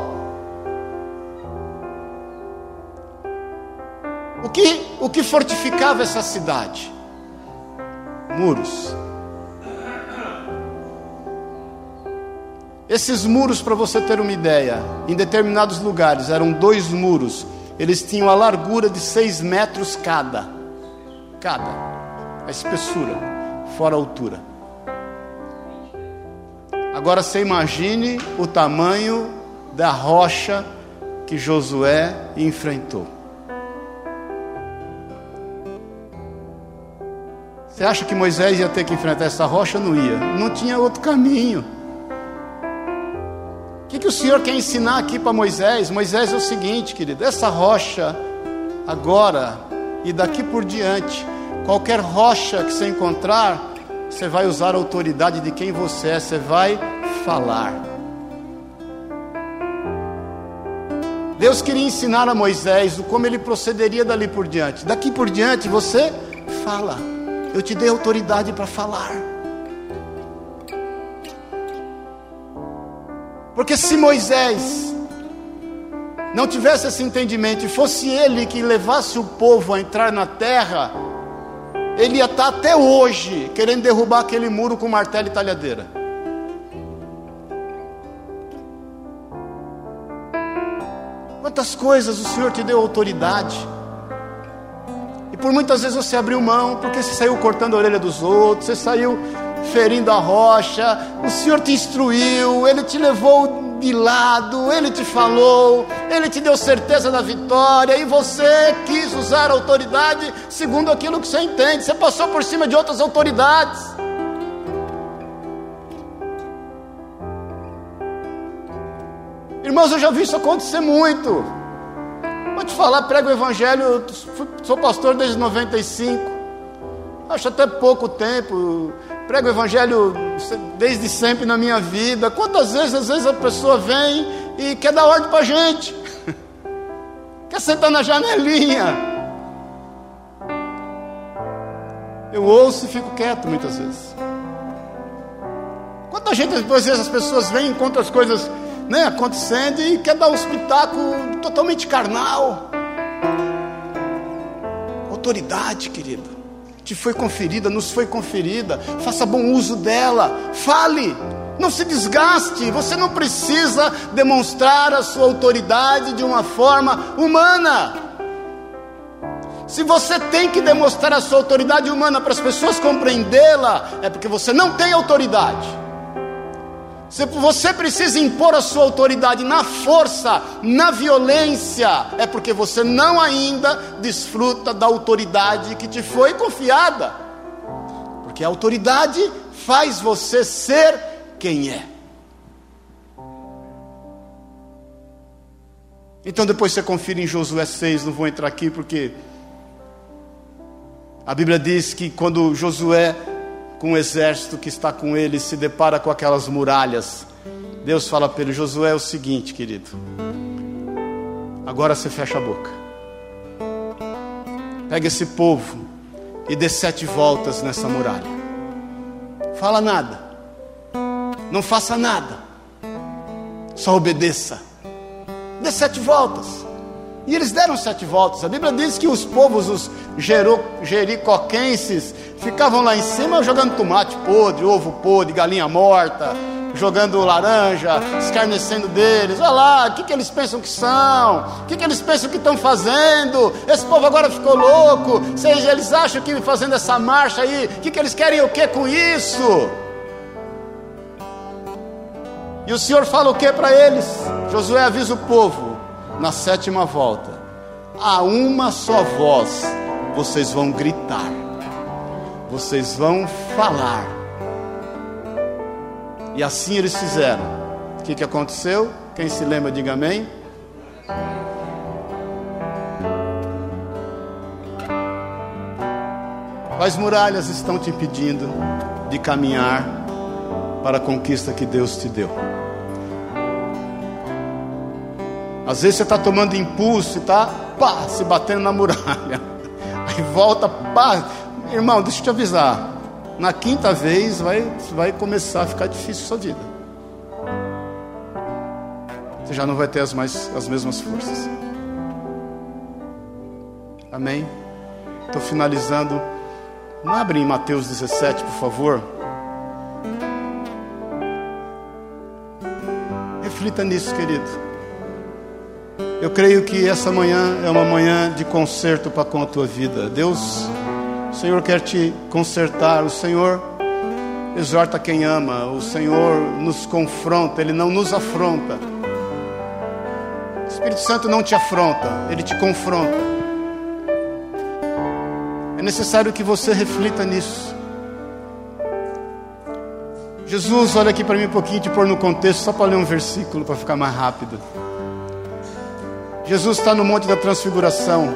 O que, o que fortificava essa cidade? Muros. Esses muros, para você ter uma ideia, em determinados lugares eram dois muros. Eles tinham a largura de seis metros cada cada, a espessura, fora a altura. Agora você imagine o tamanho da rocha que Josué enfrentou. Você acha que Moisés ia ter que enfrentar essa rocha? Não ia. Não tinha outro caminho. O que, que o Senhor quer ensinar aqui para Moisés? Moisés é o seguinte, querido: essa rocha agora e daqui por diante, qualquer rocha que você encontrar, você vai usar a autoridade de quem você é, você vai falar. Deus queria ensinar a Moisés como ele procederia dali por diante. Daqui por diante você fala. Eu te dei autoridade para falar. Porque se Moisés não tivesse esse entendimento e fosse ele que levasse o povo a entrar na terra, ele ia estar até hoje querendo derrubar aquele muro com martelo e talhadeira. Quantas coisas o Senhor te deu autoridade. E por muitas vezes você abriu mão, porque você saiu cortando a orelha dos outros, você saiu ferindo a rocha, o Senhor te instruiu, Ele te levou de lado, Ele te falou, Ele te deu certeza da vitória, e você quis usar a autoridade segundo aquilo que você entende, você passou por cima de outras autoridades. Irmãos, eu já vi isso acontecer muito. Vou te falar, prego o evangelho, eu sou pastor desde 95. Acho até pouco tempo. Prego o evangelho desde sempre na minha vida. Quantas vezes, às vezes a pessoa vem e quer dar ordem para a gente. quer sentar na janelinha. Eu ouço e fico quieto muitas vezes. Quanta gente, às vezes as pessoas vêm e encontram as coisas né, acontecendo e quer dar um espetáculo totalmente carnal. Autoridade, querido, te foi conferida, nos foi conferida, faça bom uso dela, fale, não se desgaste, você não precisa demonstrar a sua autoridade de uma forma humana. Se você tem que demonstrar a sua autoridade humana para as pessoas compreendê-la, é porque você não tem autoridade. Você precisa impor a sua autoridade na força, na violência, é porque você não ainda desfruta da autoridade que te foi confiada. Porque a autoridade faz você ser quem é. Então depois você confira em Josué 6, não vou entrar aqui porque a Bíblia diz que quando Josué com o exército que está com ele, se depara com aquelas muralhas. Deus fala para ele: Josué, é o seguinte, querido. Agora você fecha a boca. Pega esse povo e dê sete voltas nessa muralha. Fala nada. Não faça nada. Só obedeça. Dê sete voltas. E eles deram sete voltas. A Bíblia diz que os povos, os jericoquenses, ficavam lá em cima jogando tomate podre, ovo podre, galinha morta, jogando laranja, escarnecendo deles. Olha lá, o que, que eles pensam que são? O que, que eles pensam que estão fazendo? Esse povo agora ficou louco. Seja, eles acham que fazendo essa marcha aí, o que, que eles querem o que com isso? E o Senhor fala o que para eles? Josué avisa o povo: na sétima volta, a uma só voz, vocês vão gritar, vocês vão falar. E assim eles fizeram. O que, que aconteceu? Quem se lembra, diga amém. Quais muralhas estão te impedindo de caminhar para a conquista que Deus te deu? Às vezes você está tomando impulso e está se batendo na muralha. Aí volta, pá. Irmão, deixa eu te avisar. Na quinta vez vai, vai começar a ficar difícil a sua vida. Você já não vai ter as, mais, as mesmas forças. Amém? Estou finalizando. Não abre em Mateus 17, por favor. Reflita nisso, querido. Eu creio que essa manhã é uma manhã de conserto para com a tua vida. Deus, o Senhor quer te consertar, o Senhor exorta quem ama, o Senhor nos confronta, Ele não nos afronta. O Espírito Santo não te afronta, Ele te confronta. É necessário que você reflita nisso. Jesus, olha aqui para mim um pouquinho, te pôr no contexto, só para ler um versículo para ficar mais rápido. Jesus está no Monte da Transfiguração,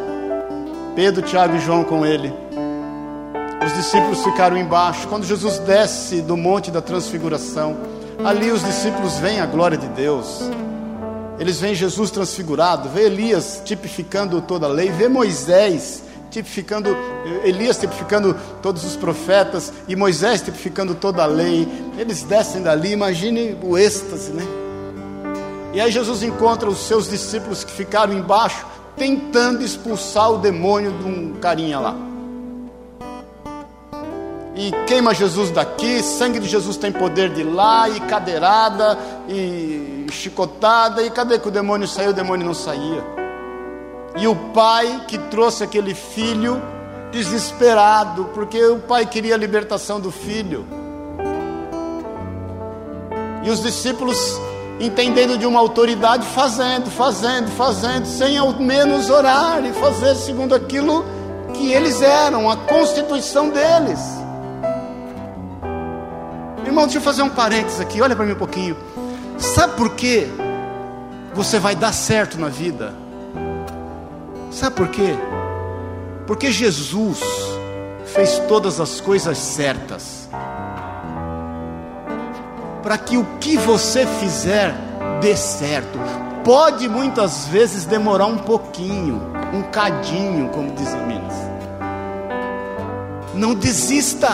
Pedro, Tiago e João com ele. Os discípulos ficaram embaixo. Quando Jesus desce do Monte da Transfiguração, ali os discípulos veem a glória de Deus. Eles veem Jesus transfigurado, vê Elias tipificando toda a lei, vê Moisés tipificando, Elias tipificando todos os profetas e Moisés tipificando toda a lei. Eles descem dali, imagine o êxtase, né? E aí Jesus encontra os seus discípulos que ficaram embaixo, tentando expulsar o demônio de um carinha lá. E queima Jesus daqui, sangue de Jesus tem poder de lá, e cadeirada, e chicotada, e cadê que o demônio saiu? O demônio não saía. E o pai que trouxe aquele filho desesperado, porque o pai queria a libertação do filho. E os discípulos, entendendo de uma autoridade, fazendo, fazendo, fazendo, sem ao menos orar e fazer segundo aquilo que eles eram, a constituição deles. Irmão, deixa eu fazer um parênteses aqui, olha para mim um pouquinho. Sabe por quê? Você vai dar certo na vida. Sabe por quê? Porque Jesus fez todas as coisas certas. Para que o que você fizer dê certo. Pode muitas vezes demorar um pouquinho, um cadinho, como dizem Minas. Não desista.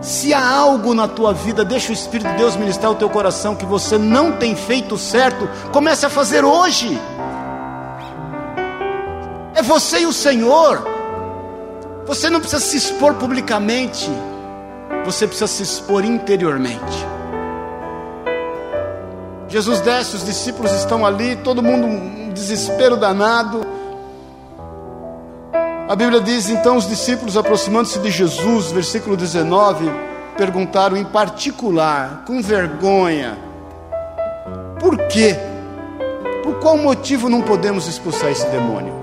Se há algo na tua vida, deixa o Espírito de Deus ministrar o teu coração que você não tem feito certo, comece a fazer hoje. É você e o Senhor. Você não precisa se expor publicamente, você precisa se expor interiormente. Jesus desce, os discípulos estão ali, todo mundo um desespero danado. A Bíblia diz: então os discípulos, aproximando-se de Jesus, versículo 19, perguntaram em particular, com vergonha: por quê? Por qual motivo não podemos expulsar esse demônio?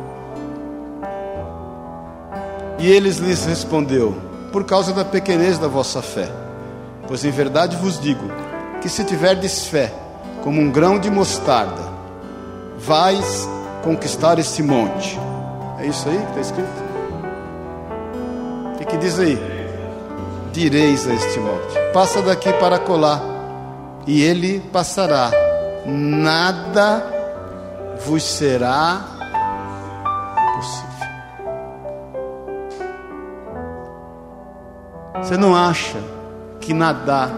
E eles lhes respondeu: Por causa da pequenez da vossa fé. Pois em verdade vos digo que se tiverdes fé, como um grão de mostarda, vais conquistar este monte é isso aí que está escrito? O que, que diz aí? Direis a este monte: passa daqui para colar, e ele passará, nada vos será possível. Você não acha que nadar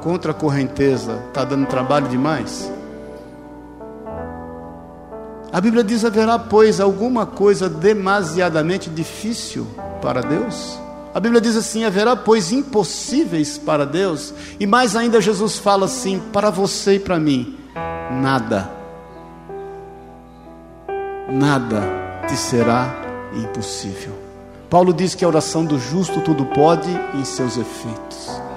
contra a correnteza está dando trabalho demais? A Bíblia diz: haverá, pois, alguma coisa demasiadamente difícil para Deus? A Bíblia diz assim: haverá, pois, impossíveis para Deus? E mais ainda, Jesus fala assim: para você e para mim, nada, nada te será impossível. Paulo diz que a oração do justo tudo pode em seus efeitos.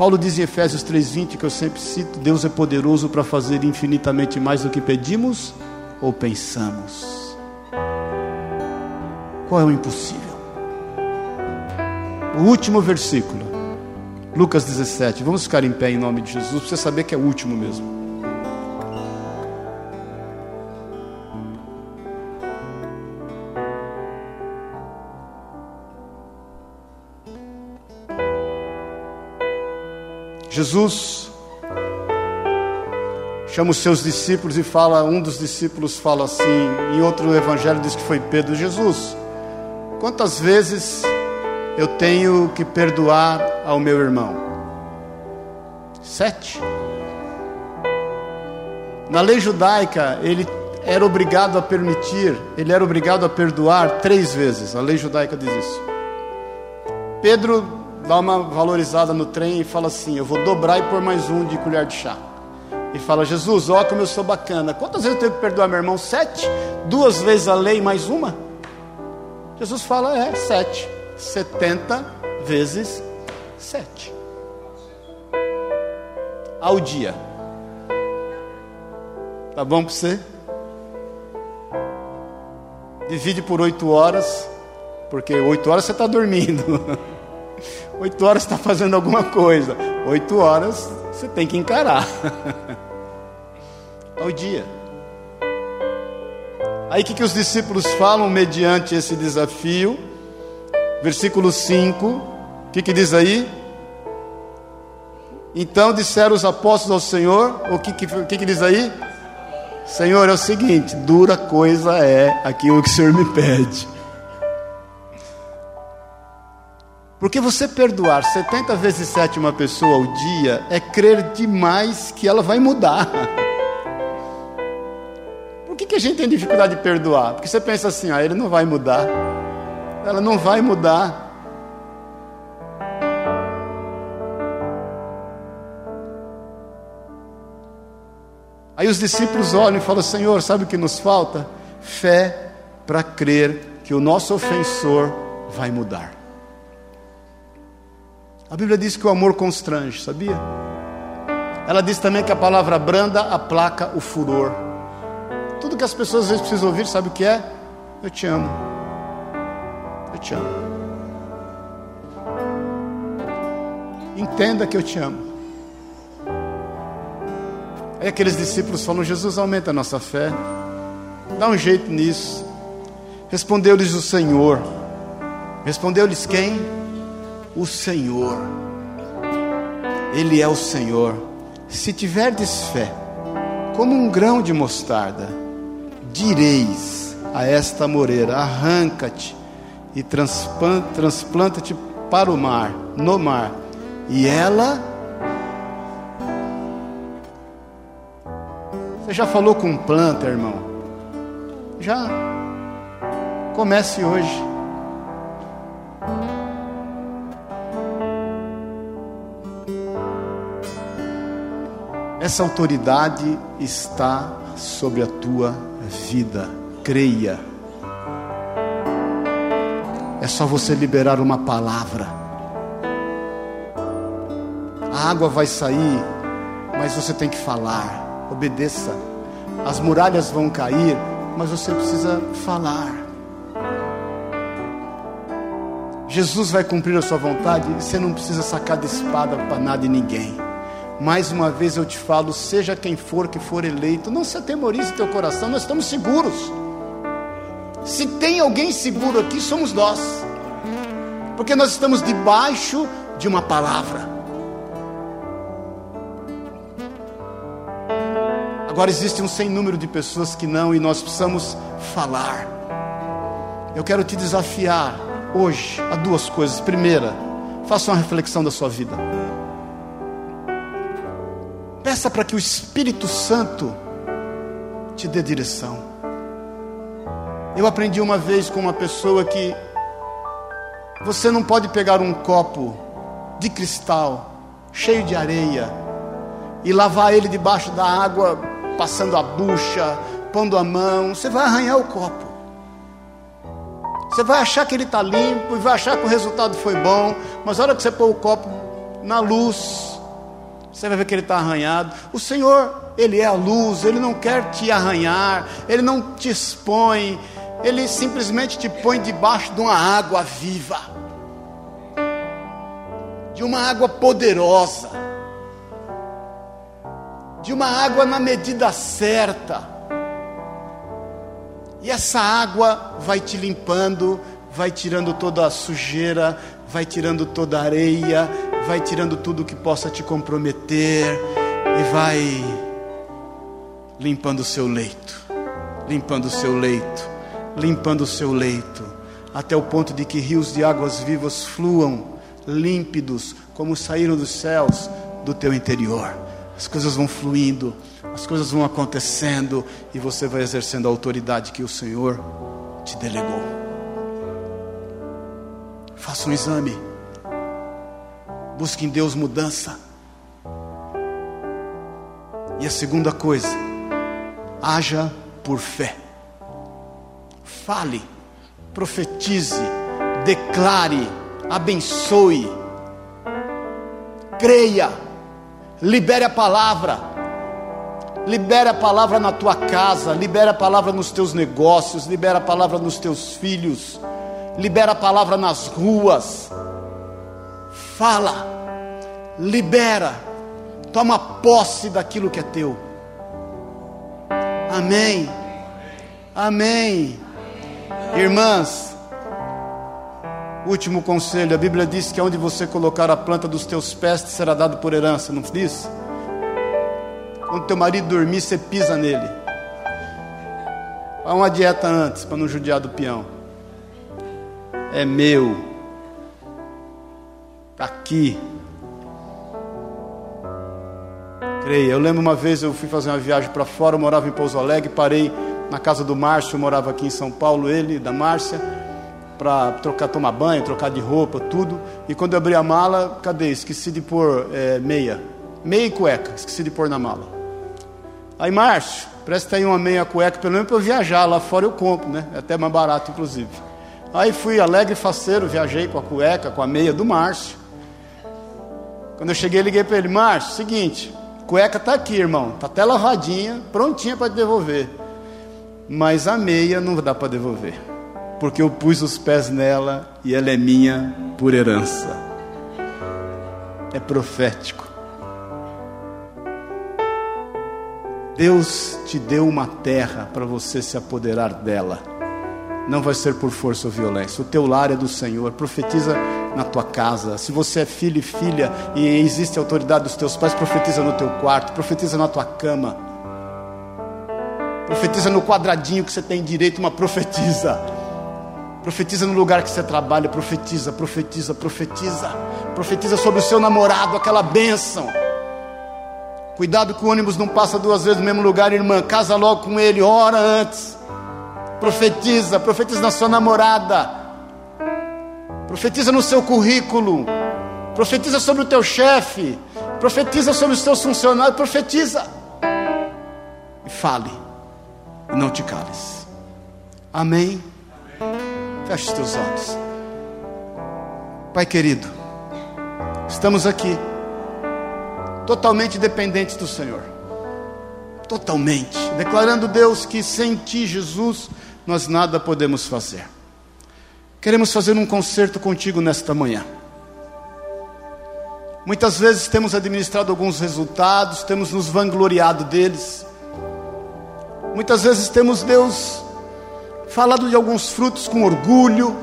Paulo diz em Efésios 3:20 que eu sempre cito, Deus é poderoso para fazer infinitamente mais do que pedimos ou pensamos. Qual é o impossível? O último versículo, Lucas 17. Vamos ficar em pé em nome de Jesus, para você saber que é o último mesmo. Jesus chama os seus discípulos e fala, um dos discípulos fala assim, em outro evangelho diz que foi Pedro, Jesus, quantas vezes eu tenho que perdoar ao meu irmão? Sete. Na lei judaica, ele era obrigado a permitir, ele era obrigado a perdoar três vezes. A lei judaica diz isso. Pedro dá uma valorizada no trem e fala assim: Eu vou dobrar e pôr mais um de colher de chá. E fala: Jesus, ó, como eu sou bacana. Quantas vezes eu tenho que perdoar meu irmão? Sete? Duas vezes a lei mais uma? Jesus fala: É, sete. Setenta vezes sete. Ao dia. Tá bom para você? Divide por oito horas. Porque oito horas você está dormindo, oito horas está fazendo alguma coisa, oito horas você tem que encarar. Ao dia. Aí o que, que os discípulos falam mediante esse desafio? Versículo 5, o que, que diz aí? Então disseram os apóstolos ao Senhor, o que, que, que, que diz aí? Senhor, é o seguinte: dura coisa é aquilo que o Senhor me pede. Porque você perdoar 70 vezes 7 uma pessoa ao dia é crer demais que ela vai mudar. Por que, que a gente tem dificuldade de perdoar? Porque você pensa assim, ah, ele não vai mudar. Ela não vai mudar. Aí os discípulos olham e falam: Senhor, sabe o que nos falta? Fé para crer que o nosso ofensor vai mudar. A Bíblia diz que o amor constrange, sabia? Ela diz também que a palavra branda aplaca o furor. Tudo que as pessoas às vezes precisam ouvir, sabe o que é? Eu te amo. Eu te amo. Entenda que eu te amo. Aí aqueles discípulos falam: Jesus, aumenta a nossa fé, dá um jeito nisso. Respondeu-lhes o Senhor. Respondeu-lhes quem? O Senhor. Ele é o Senhor. Se tiverdes fé, como um grão de mostarda, direis a esta moreira: arranca-te e transplanta-te para o mar, no mar, e ela Você já falou com planta, irmão? Já. Comece hoje. Essa autoridade está sobre a tua vida. Creia. É só você liberar uma palavra. A água vai sair, mas você tem que falar obedeça. As muralhas vão cair, mas você precisa falar. Jesus vai cumprir a sua vontade você não precisa sacar de espada para nada e ninguém. Mais uma vez eu te falo, seja quem for que for eleito, não se atemorize teu coração, nós estamos seguros. Se tem alguém seguro aqui, somos nós. Porque nós estamos debaixo de uma palavra. Agora existe um sem número de pessoas que não e nós precisamos falar. Eu quero te desafiar hoje a duas coisas. Primeira, faça uma reflexão da sua vida. Peça para que o Espírito Santo te dê direção. Eu aprendi uma vez com uma pessoa que você não pode pegar um copo de cristal cheio de areia e lavar ele debaixo da água passando a bucha, pondo a mão, você vai arranhar o copo. Você vai achar que ele está limpo e vai achar que o resultado foi bom, mas na hora que você pôr o copo na luz, você vai ver que ele está arranhado. O Senhor, Ele é a luz, Ele não quer te arranhar, Ele não te expõe, Ele simplesmente te põe debaixo de uma água viva, de uma água poderosa de uma água na medida certa. E essa água vai te limpando, vai tirando toda a sujeira, vai tirando toda a areia, vai tirando tudo que possa te comprometer e vai limpando o seu leito, limpando o seu leito, limpando o seu leito, até o ponto de que rios de águas vivas fluam límpidos como saíram dos céus do teu interior as coisas vão fluindo, as coisas vão acontecendo e você vai exercendo a autoridade que o Senhor te delegou. Faça um exame, busque em Deus mudança. E a segunda coisa, haja por fé. Fale, profetize, declare, abençoe, creia Libere a palavra. Libere a palavra na tua casa, libere a palavra nos teus negócios, libere a palavra nos teus filhos. Libera a palavra nas ruas. Fala, libera, toma posse daquilo que é teu. Amém. Amém. Irmãs, último conselho: a Bíblia diz que onde você colocar a planta dos teus pés te será dado por herança, não diz? Quando teu marido dormir, você pisa nele. Há uma dieta antes, para não judiar do peão. É meu. Está aqui. Creia. Eu lembro uma vez eu fui fazer uma viagem para fora, eu morava em Pouso Alegre, parei na casa do Márcio, eu morava aqui em São Paulo, ele da Márcia, para trocar, tomar banho, trocar de roupa, tudo. E quando eu abri a mala, cadê? Esqueci de pôr é, meia. Meia e cueca, esqueci de pôr na mala. Aí, Márcio, presta aí uma meia cueca, pelo menos para eu viajar. Lá fora eu compro, né? É até mais barato, inclusive. Aí fui alegre e faceiro, viajei com a cueca, com a meia do Márcio. Quando eu cheguei, liguei para ele: Márcio, seguinte, cueca tá aqui, irmão. Tá até lavadinha, prontinha para te devolver. Mas a meia não dá para devolver. Porque eu pus os pés nela e ela é minha por herança. É profético. Deus te deu uma terra para você se apoderar dela. Não vai ser por força ou violência. O teu lar é do Senhor. Profetiza na tua casa. Se você é filho e filha e existe a autoridade dos teus pais, profetiza no teu quarto, profetiza na tua cama. Profetiza no quadradinho que você tem direito, uma profetiza. Profetiza no lugar que você trabalha, profetiza, profetiza, profetiza. Profetiza sobre o seu namorado, aquela bênção. Cuidado que o ônibus não passa duas vezes no mesmo lugar, irmã. Casa logo com ele, ora antes. Profetiza, profetiza na sua namorada. Profetiza no seu currículo. Profetiza sobre o teu chefe. Profetiza sobre os teus funcionários. Profetiza. E fale. E não te cales. Amém. Feche os teus olhos. Pai querido, estamos aqui totalmente dependentes do Senhor. Totalmente. Declarando, Deus, que sem Ti, Jesus, nós nada podemos fazer. Queremos fazer um concerto contigo nesta manhã. Muitas vezes temos administrado alguns resultados, temos nos vangloriado deles. Muitas vezes temos, Deus, falado de alguns frutos com orgulho,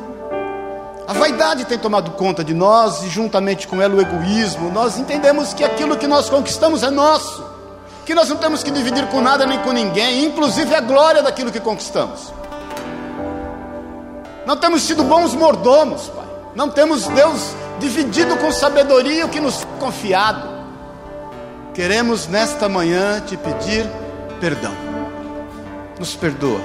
a vaidade tem tomado conta de nós e, juntamente com ela, o egoísmo. Nós entendemos que aquilo que nós conquistamos é nosso, que nós não temos que dividir com nada nem com ninguém, inclusive a glória daquilo que conquistamos. Não temos sido bons mordomos, Pai. Não temos, Deus, dividido com sabedoria o que nos foi confiado. Queremos nesta manhã te pedir perdão. Nos perdoa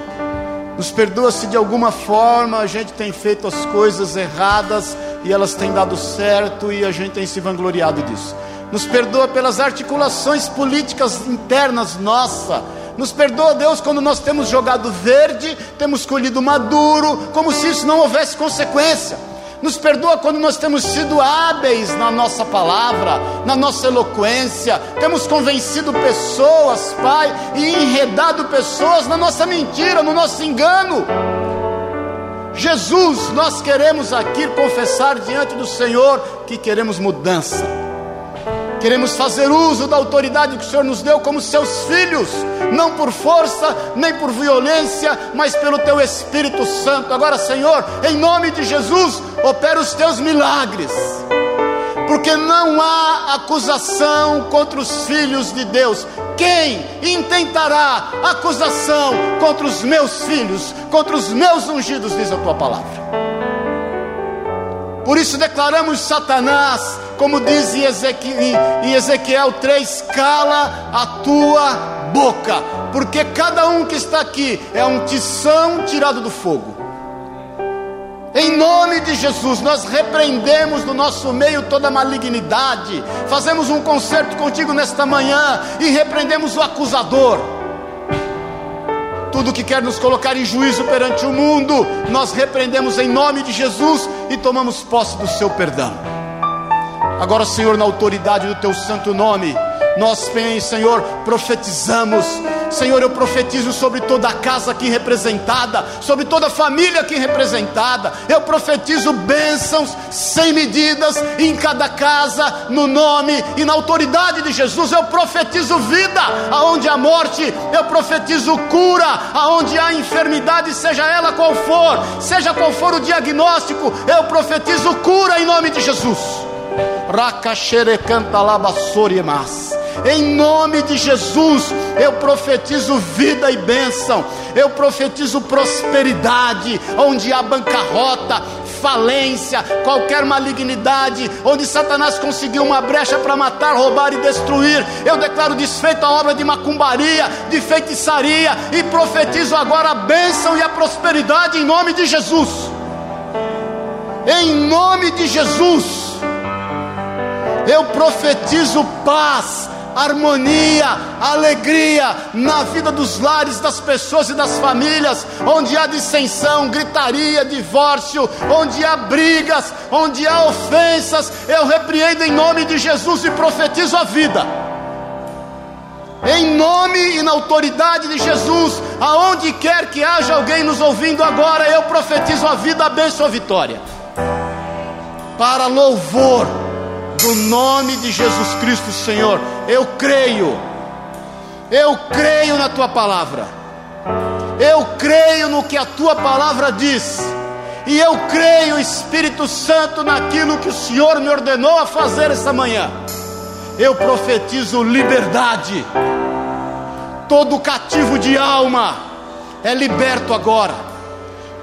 nos perdoa se de alguma forma a gente tem feito as coisas erradas e elas têm dado certo e a gente tem se vangloriado disso. Nos perdoa pelas articulações políticas internas nossa. Nos perdoa, Deus, quando nós temos jogado verde, temos colhido maduro, como se isso não houvesse consequência. Nos perdoa quando nós temos sido hábeis na nossa palavra, na nossa eloquência, temos convencido pessoas, Pai, e enredado pessoas na nossa mentira, no nosso engano. Jesus, nós queremos aqui confessar diante do Senhor que queremos mudança Queremos fazer uso da autoridade que o Senhor nos deu como seus filhos, não por força, nem por violência, mas pelo teu Espírito Santo. Agora, Senhor, em nome de Jesus, opera os teus milagres. Porque não há acusação contra os filhos de Deus. Quem intentará acusação contra os meus filhos, contra os meus ungidos, diz a tua palavra. Por isso declaramos Satanás, como diz em Ezequiel, em Ezequiel 3: cala a tua boca, porque cada um que está aqui é um tição tirado do fogo. Em nome de Jesus, nós repreendemos no nosso meio toda malignidade, fazemos um concerto contigo nesta manhã e repreendemos o acusador tudo que quer nos colocar em juízo perante o mundo, nós repreendemos em nome de Jesus e tomamos posse do seu perdão. Agora, Senhor, na autoridade do teu santo nome, Nós, Senhor, profetizamos. Senhor, eu profetizo sobre toda a casa aqui representada, sobre toda a família aqui representada. Eu profetizo bênçãos sem medidas em cada casa, no nome e na autoridade de Jesus. Eu profetizo vida aonde há morte, eu profetizo cura aonde há enfermidade, seja ela qual for, seja qual for o diagnóstico, eu profetizo cura em nome de Jesus. Em nome de Jesus, eu profetizo vida e bênção, eu profetizo prosperidade, onde há bancarrota, falência, qualquer malignidade, onde Satanás conseguiu uma brecha para matar, roubar e destruir. Eu declaro desfeita a obra de macumbaria, de feitiçaria e profetizo agora a bênção e a prosperidade em nome de Jesus. Em nome de Jesus, eu profetizo paz, harmonia, alegria na vida dos lares, das pessoas e das famílias, onde há dissensão, gritaria, divórcio, onde há brigas, onde há ofensas, eu repreendo em nome de Jesus e profetizo a vida. Em nome e na autoridade de Jesus, aonde quer que haja alguém nos ouvindo agora, eu profetizo a vida, a bênção, a vitória. Para louvor do nome de Jesus Cristo, Senhor. Eu creio, eu creio na tua palavra, eu creio no que a tua palavra diz, e eu creio, Espírito Santo, naquilo que o Senhor me ordenou a fazer esta manhã. Eu profetizo liberdade, todo cativo de alma é liberto agora.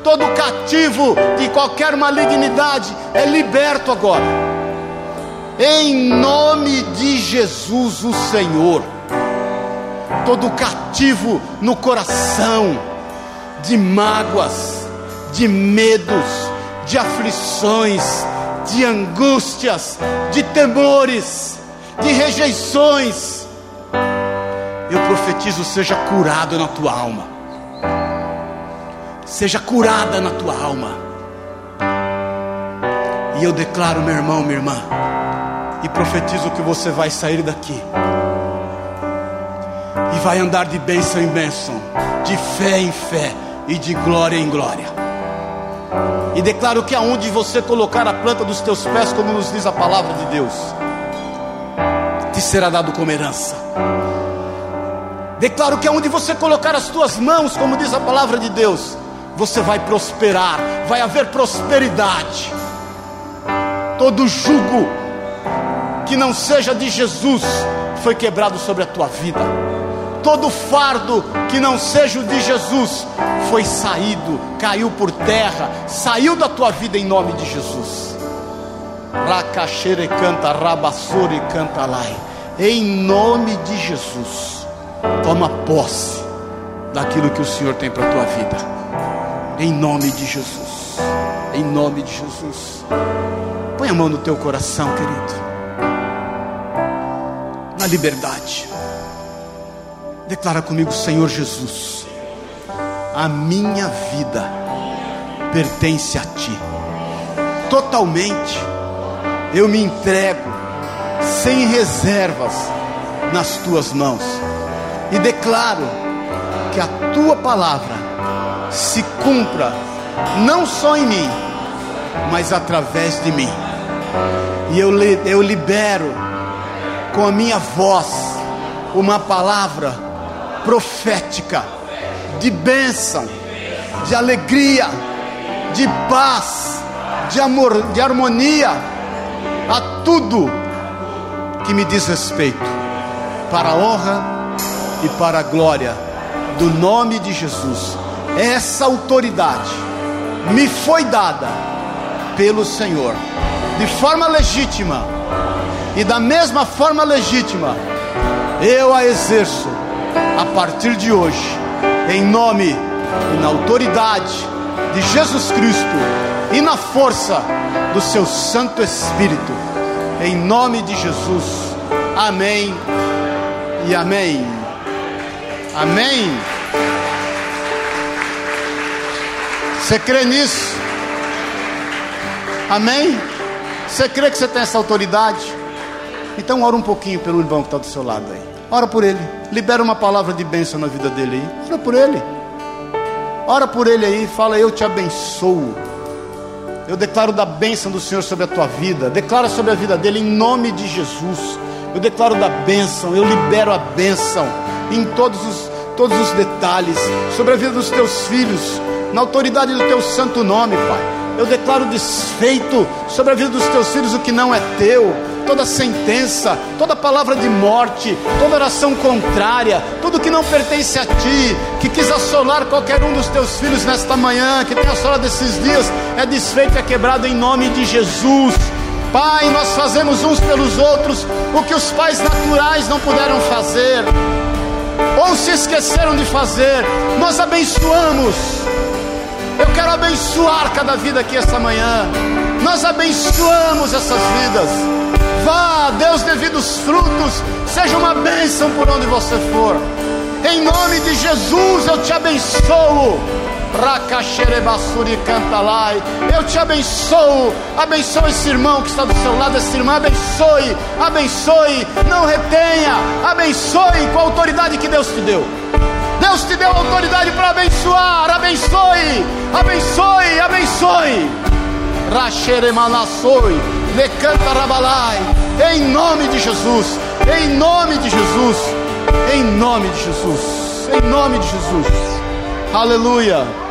Todo cativo de qualquer malignidade é liberto agora em nome de Jesus o Senhor. Todo cativo no coração, de mágoas, de medos, de aflições, de angústias, de temores, de rejeições, eu profetizo: seja curado na tua alma, seja curada na tua alma. E eu declaro, meu irmão, minha irmã, e profetizo que você vai sair daqui e vai andar de bênção em bênção, de fé em fé e de glória em glória. E declaro que aonde você colocar a planta dos teus pés, como nos diz a palavra de Deus, te será dado como herança. Declaro que aonde você colocar as tuas mãos, como diz a palavra de Deus, você vai prosperar, vai haver prosperidade. Todo jugo que não seja de Jesus foi quebrado sobre a tua vida. Todo fardo que não seja o de Jesus foi saído, caiu por terra, saiu da tua vida em nome de Jesus. Racaxere canta, rabassore canta lai. Em nome de Jesus, toma posse daquilo que o Senhor tem para a tua vida. Em nome de Jesus. Em nome de Jesus. Põe a mão no teu coração, querido na liberdade. Declara comigo, Senhor Jesus, a minha vida pertence a Ti, totalmente. Eu me entrego, sem reservas, nas Tuas mãos, e declaro que a Tua palavra se cumpra, não só em mim, mas através de mim. E eu, eu libero com a minha voz uma palavra profética de bênção, de alegria, de paz, de amor, de harmonia a tudo que me diz respeito, para a honra e para a glória do nome de Jesus. Essa autoridade me foi dada pelo Senhor de forma legítima e da mesma forma legítima, eu a exerço a partir de hoje, em nome e na autoridade de Jesus Cristo e na força do seu Santo Espírito, em nome de Jesus. Amém e amém. Amém. Você crê nisso? Amém? Você crê que você tem essa autoridade? Então ora um pouquinho pelo irmão que está do seu lado aí. Ora por ele. Libera uma palavra de bênção na vida dele aí. Ora por ele. Ora por ele aí. Fala, eu te abençoo. Eu declaro da bênção do Senhor sobre a tua vida. Declara sobre a vida dele em nome de Jesus. Eu declaro da bênção. Eu libero a bênção em todos os, todos os detalhes. Sobre a vida dos teus filhos. Na autoridade do teu santo nome, Pai. Eu declaro desfeito sobre a vida dos teus filhos o que não é teu, toda sentença, toda palavra de morte, toda oração contrária, tudo que não pertence a ti, que quis assolar qualquer um dos teus filhos nesta manhã, que tem assolado esses dias, é desfeito, é quebrado em nome de Jesus. Pai, nós fazemos uns pelos outros o que os pais naturais não puderam fazer, ou se esqueceram de fazer, nós abençoamos eu quero abençoar cada vida aqui esta manhã. Nós abençoamos essas vidas. Vá, Deus, devido os frutos, seja uma bênção por onde você for. Em nome de Jesus eu te abençoo. Racaxerebassuri cantalai. Eu te abençoo. Abençoe esse irmão que está do seu lado, essa irmã. Abençoe, abençoe. Não retenha. Abençoe com a autoridade que Deus te deu. Deus te deu autoridade para abençoar. Abençoe, abençoe, abençoe. Raxeremanassoi, Lecanta Rabalai. Em nome de Jesus, em nome de Jesus, em nome de Jesus, em nome de Jesus. Aleluia.